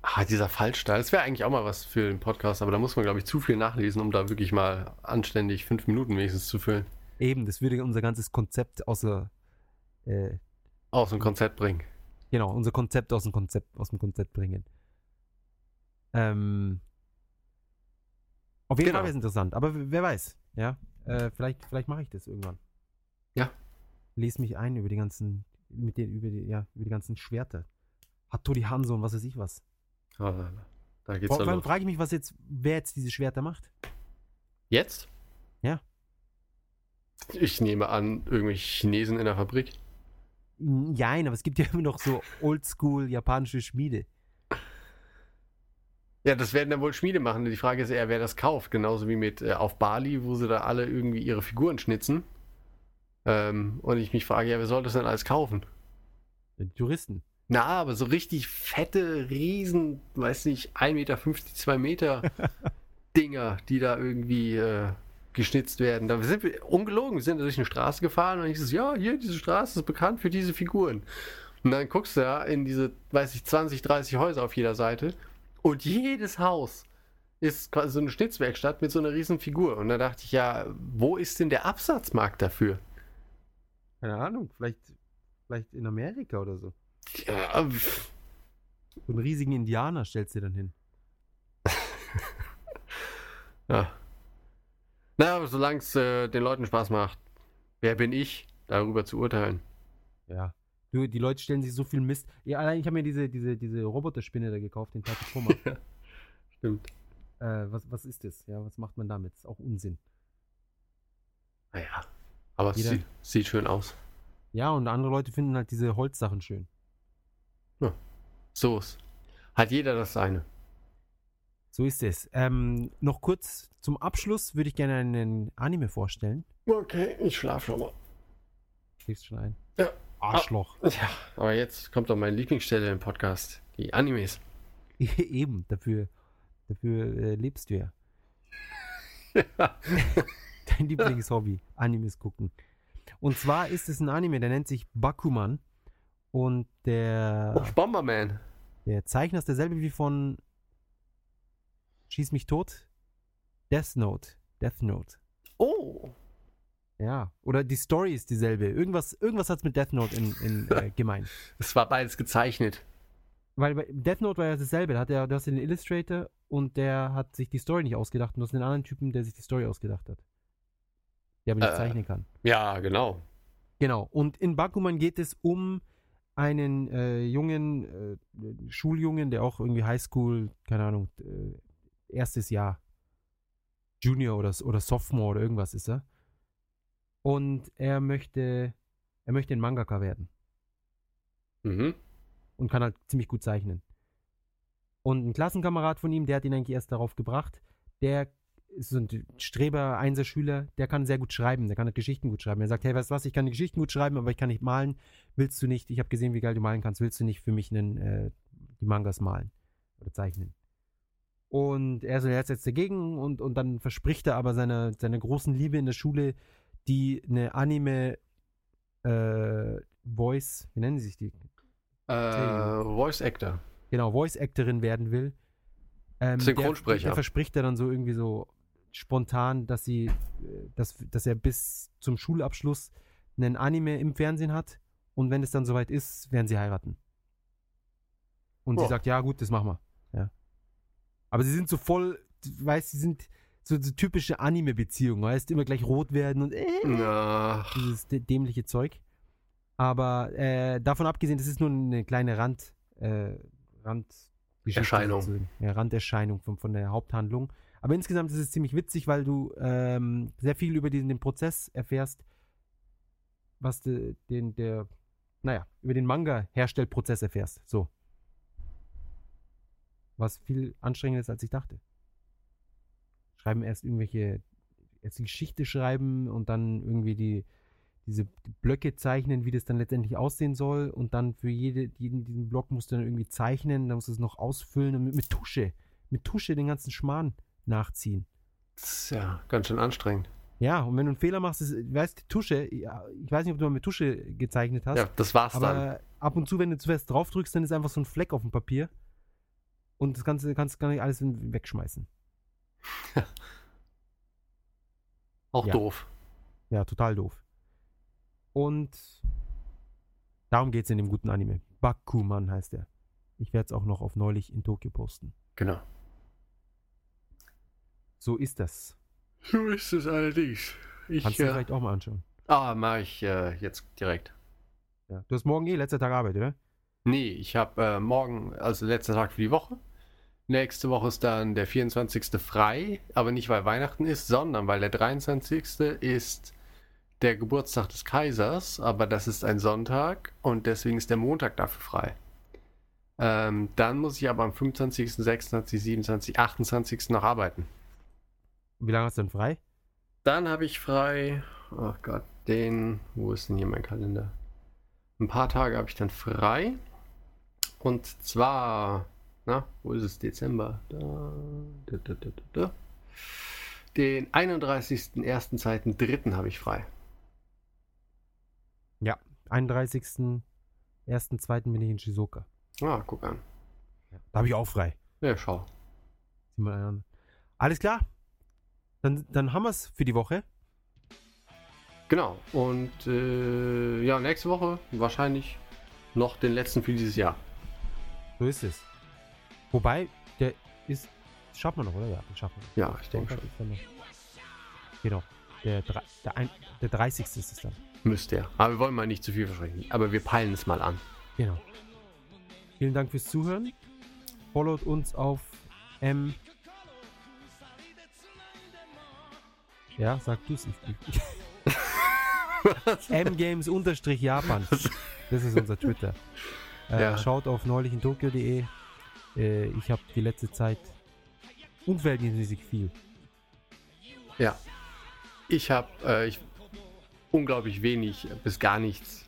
S1: Ah, dieser Fallstahl. Das wäre eigentlich auch mal was für den Podcast, aber da muss man, glaube ich, zu viel nachlesen, um da wirklich mal anständig fünf Minuten wenigstens zu füllen.
S2: Eben, das würde unser ganzes Konzept außer, äh,
S1: Aus dem Konzept bringen.
S2: genau, unser Konzept aus dem Konzept, aus dem Konzept bringen. Ähm, auf jeden
S1: Genau.
S2: Fall wäre es interessant, aber wer weiß, ja. Äh, vielleicht vielleicht mache ich das irgendwann.
S1: Ja.
S2: Lese mich ein über die ganzen, mit den, über die, ja, über die ganzen Schwerter. Hattori Hanzo und was weiß ich was.
S1: Aber Da geht's
S2: Vor
S1: dann
S2: allem frage ich mich, was jetzt, wer jetzt diese Schwerter macht.
S1: Jetzt?
S2: Ja.
S1: Ich nehme an, irgendwelche Chinesen in der Fabrik.
S2: Nein, aber es gibt ja immer noch so oldschool japanische Schmiede.
S1: Ja, das werden dann wohl Schmiede machen. Die Frage ist eher, wer das kauft. Genauso wie mit äh, auf Bali, wo sie da alle irgendwie ihre Figuren schnitzen. Ähm, und ich mich frage, ja, wer soll das denn alles kaufen?
S2: Die Touristen.
S1: Na, aber so richtig fette, riesen, weiß nicht, 1,50 Meter, 2 Meter Dinger, die da irgendwie äh, geschnitzt werden. Da sind wir, ungelogen, wir sind durch eine Straße gefahren und ich so, ja, hier, diese Straße ist bekannt für diese Figuren. Und dann guckst du ja in diese, weiß ich, 20, 30 Häuser auf jeder Seite und jedes Haus ist quasi so eine Schnitzwerkstatt mit so einer riesen Figur. Und da dachte ich, ja, wo ist denn der Absatzmarkt dafür?
S2: Keine Ahnung, vielleicht, vielleicht in Amerika oder so.
S1: Ja, pff,
S2: So einen riesigen Indianer stellst du dann hin.
S1: Ja. Na, aber solange es äh, den Leuten Spaß macht, wer bin ich, darüber zu urteilen?
S2: Ja. Du, die Leute stellen sich so viel Mist. Ja, allein ich habe mir diese, diese, diese Roboterspinne da gekauft, den Tatotoma.
S1: Stimmt.
S2: äh, was, was ist das? Ja, was macht man damit? Ist auch Unsinn.
S1: Naja. Aber es sieht, sieht schön aus.
S2: Ja, und andere Leute finden halt diese Holzsachen schön.
S1: So ist. Hat jeder das seine.
S2: So ist es. Ähm, noch kurz zum Abschluss würde ich gerne einen Anime vorstellen.
S1: Okay, ich schlaf schon mal.
S2: Schläfst schon ein?
S1: Ja.
S2: Arschloch.
S1: Ja, aber jetzt kommt doch meine Lieblingsstelle im Podcast. Die Animes.
S2: Eben, dafür, dafür äh, lebst du ja. Dein Lieblingshobby, Animes gucken. Und zwar ist es ein Anime, der nennt sich Bakuman. Und der,
S1: Oh, Bomberman.
S2: der Zeichner ist derselbe wie von Schieß mich tot. Death Note. Death Note.
S1: Oh.
S2: Ja. Oder die Story ist dieselbe. Irgendwas, irgendwas hat es mit Death Note in, in, äh, gemeint.
S1: Es war beides gezeichnet.
S2: Weil bei Death Note war ja dasselbe. Da hat er, du hast den Illustrator und der hat sich die Story nicht ausgedacht. Und du hast den anderen Typen, der sich die Story ausgedacht hat. Der aber nicht
S1: Äh.
S2: zeichnen kann.
S1: Ja, genau.
S2: Genau. Und in Bakuman geht es um einen äh, jungen äh, Schuljungen, der auch irgendwie Highschool, keine Ahnung, äh, erstes Jahr, Junior oder, oder Sophomore oder irgendwas ist er. Und er möchte, er möchte ein Mangaka werden
S1: Mhm.
S2: und kann halt ziemlich gut zeichnen. Und ein Klassenkamerad von ihm, der hat ihn eigentlich erst darauf gebracht, der ist so ein Streber, Einserschüler, der kann sehr gut schreiben, der kann halt Geschichten gut schreiben. Er sagt, hey, weißt du was, ich kann die Geschichten gut schreiben, aber ich kann nicht malen. Willst du nicht, ich habe gesehen, wie geil du malen kannst, willst du nicht für mich einen, äh, die Mangas malen oder zeichnen? Und er so, er ist jetzt dagegen und, und dann verspricht er aber seiner, seiner großen Liebe in der Schule, die eine Anime äh, Voice, wie nennen sie sich die?
S1: Äh, Voice Actor.
S2: genau, Voice-Actorin werden will. Ähm,
S1: Synchronsprecher.
S2: Der, der verspricht er dann so irgendwie so spontan, dass sie, äh, dass, dass er bis zum Schulabschluss einen Anime im Fernsehen hat und wenn es dann soweit ist, werden sie heiraten. Und sie
S1: Oh.
S2: sagt, ja gut, das machen wir. Ja. Aber sie sind so voll, weißt, sie sind so, so typische Anime-Beziehungen, weißt, immer gleich rot werden und äh,
S1: Ach,
S2: dieses dä- dämliche Zeug. Aber äh, davon abgesehen, das ist nur eine kleine Rand, äh, Randgeschichte
S1: Erscheinung.
S2: Ja, Randerscheinung von, von der Haupthandlung. Aber insgesamt ist es ziemlich witzig, weil du ähm, sehr viel über diesen den Prozess erfährst, was de, den, der, naja, über den Manga-Herstellprozess erfährst. So. Was viel anstrengender ist, als ich dachte. Schreiben erst irgendwelche, erst die Geschichte schreiben und dann irgendwie die, diese Blöcke zeichnen, wie das dann letztendlich aussehen soll und dann für jede, jeden diesen Block musst du dann irgendwie zeichnen, dann musst du es noch ausfüllen und mit, mit Tusche, mit Tusche den ganzen Schmarrn nachziehen.
S1: das ist ja ganz schön anstrengend.
S2: Ja, und wenn du einen Fehler machst, ist, weißt die Tusche, ich weiß nicht, ob du mal mit Tusche gezeichnet hast,
S1: Ja, das war's dann.
S2: aber ab und zu, wenn du zu fest drauf drückst, dann ist einfach so ein Fleck auf dem Papier und das Ganze kannst du gar nicht alles wegschmeißen.
S1: Auch
S2: ja.
S1: doof.
S2: Ja, total doof. Und darum geht es in dem guten Anime. Bakuman heißt er. Ich werde es auch noch auf neulich in Tokio posten.
S1: Genau.
S2: So ist das.
S1: So ist es allerdings. Ich,
S2: Kannst du
S1: äh,
S2: vielleicht auch mal anschauen.
S1: ah, mache ich äh, jetzt direkt.
S2: Ja. Du hast morgen eh letzter Tag Arbeit, oder?
S1: Nee, ich habe äh, morgen, also letzter Tag für die Woche, Nächste Woche ist dann der 24. frei, aber nicht weil Weihnachten ist, sondern weil der 23. ist der Geburtstag des Kaisers, aber das ist ein Sonntag und deswegen ist der Montag dafür frei. Ähm, dann muss ich aber am 25., 26., 27., 28. noch arbeiten.
S2: Wie lange hast du denn frei?
S1: Dann habe ich frei, oh Gott, den, wo ist denn hier mein Kalender? Ein paar Tage habe ich dann frei. Und zwar, na, wo ist es? Dezember. Da, da, da, da, da. Den 31.01. Zeit, 3. habe ich frei.
S2: Ja, 31. 1. 2. bin ich in Shizuoka.
S1: Ah, guck an.
S2: Da habe ich auch frei.
S1: Ja, schau.
S2: Alles klar. Dann, dann haben wir es für die Woche.
S1: Genau. Und äh, ja, nächste Woche wahrscheinlich noch den letzten für dieses Jahr.
S2: So ist es. Wobei, der ist. Schaffen wir noch, oder? Ja, den schaffen wir.
S1: Ja, ich denke schon.
S2: Genau. Der, der, ein, der 30. ist es dann.
S1: Müsste ja. Aber wir wollen mal nicht zu viel versprechen. Aber wir peilen es mal an.
S2: Genau. Vielen Dank fürs Zuhören. Followt uns auf M. Ja, sag du es. Ich, ich. M-Games unterstrich Japan. Das ist unser Twitter. Äh,
S1: Ja.
S2: Schaut auf neulichintokio.de. Äh, ich habe die letzte Zeit unverhältnismäßig viel.
S1: Ja. Ich habe äh, ich, unglaublich wenig bis gar nichts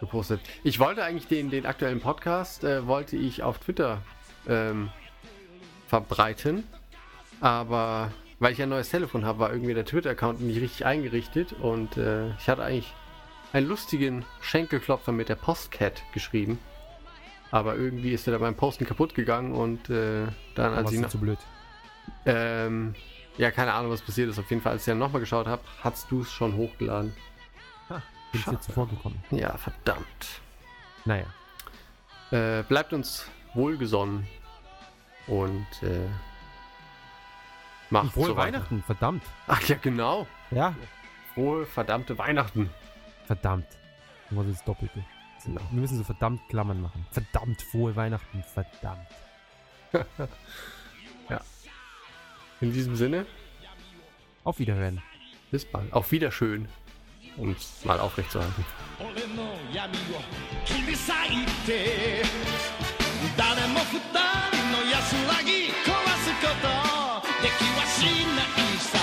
S1: gepostet. Ich wollte eigentlich den, den aktuellen Podcast, äh, wollte ich auf Twitter ähm, verbreiten. Aber weil ich ein neues Telefon habe, war irgendwie der Twitter-Account nicht richtig eingerichtet. Und äh, ich hatte eigentlich einen lustigen Schenkelklopfer mit der Postcat geschrieben. Aber irgendwie ist er da beim Posten kaputt gegangen und äh, dann, als
S2: Was
S1: ich
S2: ist
S1: noch,
S2: zu blöd.
S1: ähm, ja, keine Ahnung, was passiert ist. Auf jeden Fall, als ich dann nochmal geschaut habe, hast du es schon hochgeladen.
S2: Bin ich dir zuvor gekommen.
S1: Ja, verdammt.
S2: Naja.
S1: Äh, bleibt uns wohlgesonnen und äh, macht
S2: Frohe
S1: so weiter.
S2: Weihnachten, verdammt.
S1: Ach ja, genau.
S2: Ja,
S1: Frohe, verdammte Weihnachten.
S2: verdammt. Du musst das Doppelte wir müssen so verdammt Klammern machen. Verdammt frohe Weihnachten, verdammt. ja.
S1: In diesem Sinne.
S2: Auf Wiederhören.
S1: Bis bald. Auf Wiederschön. Um es mal aufrecht
S3: zu halten. 誰も二人の安らぎ壊すことできはしないさ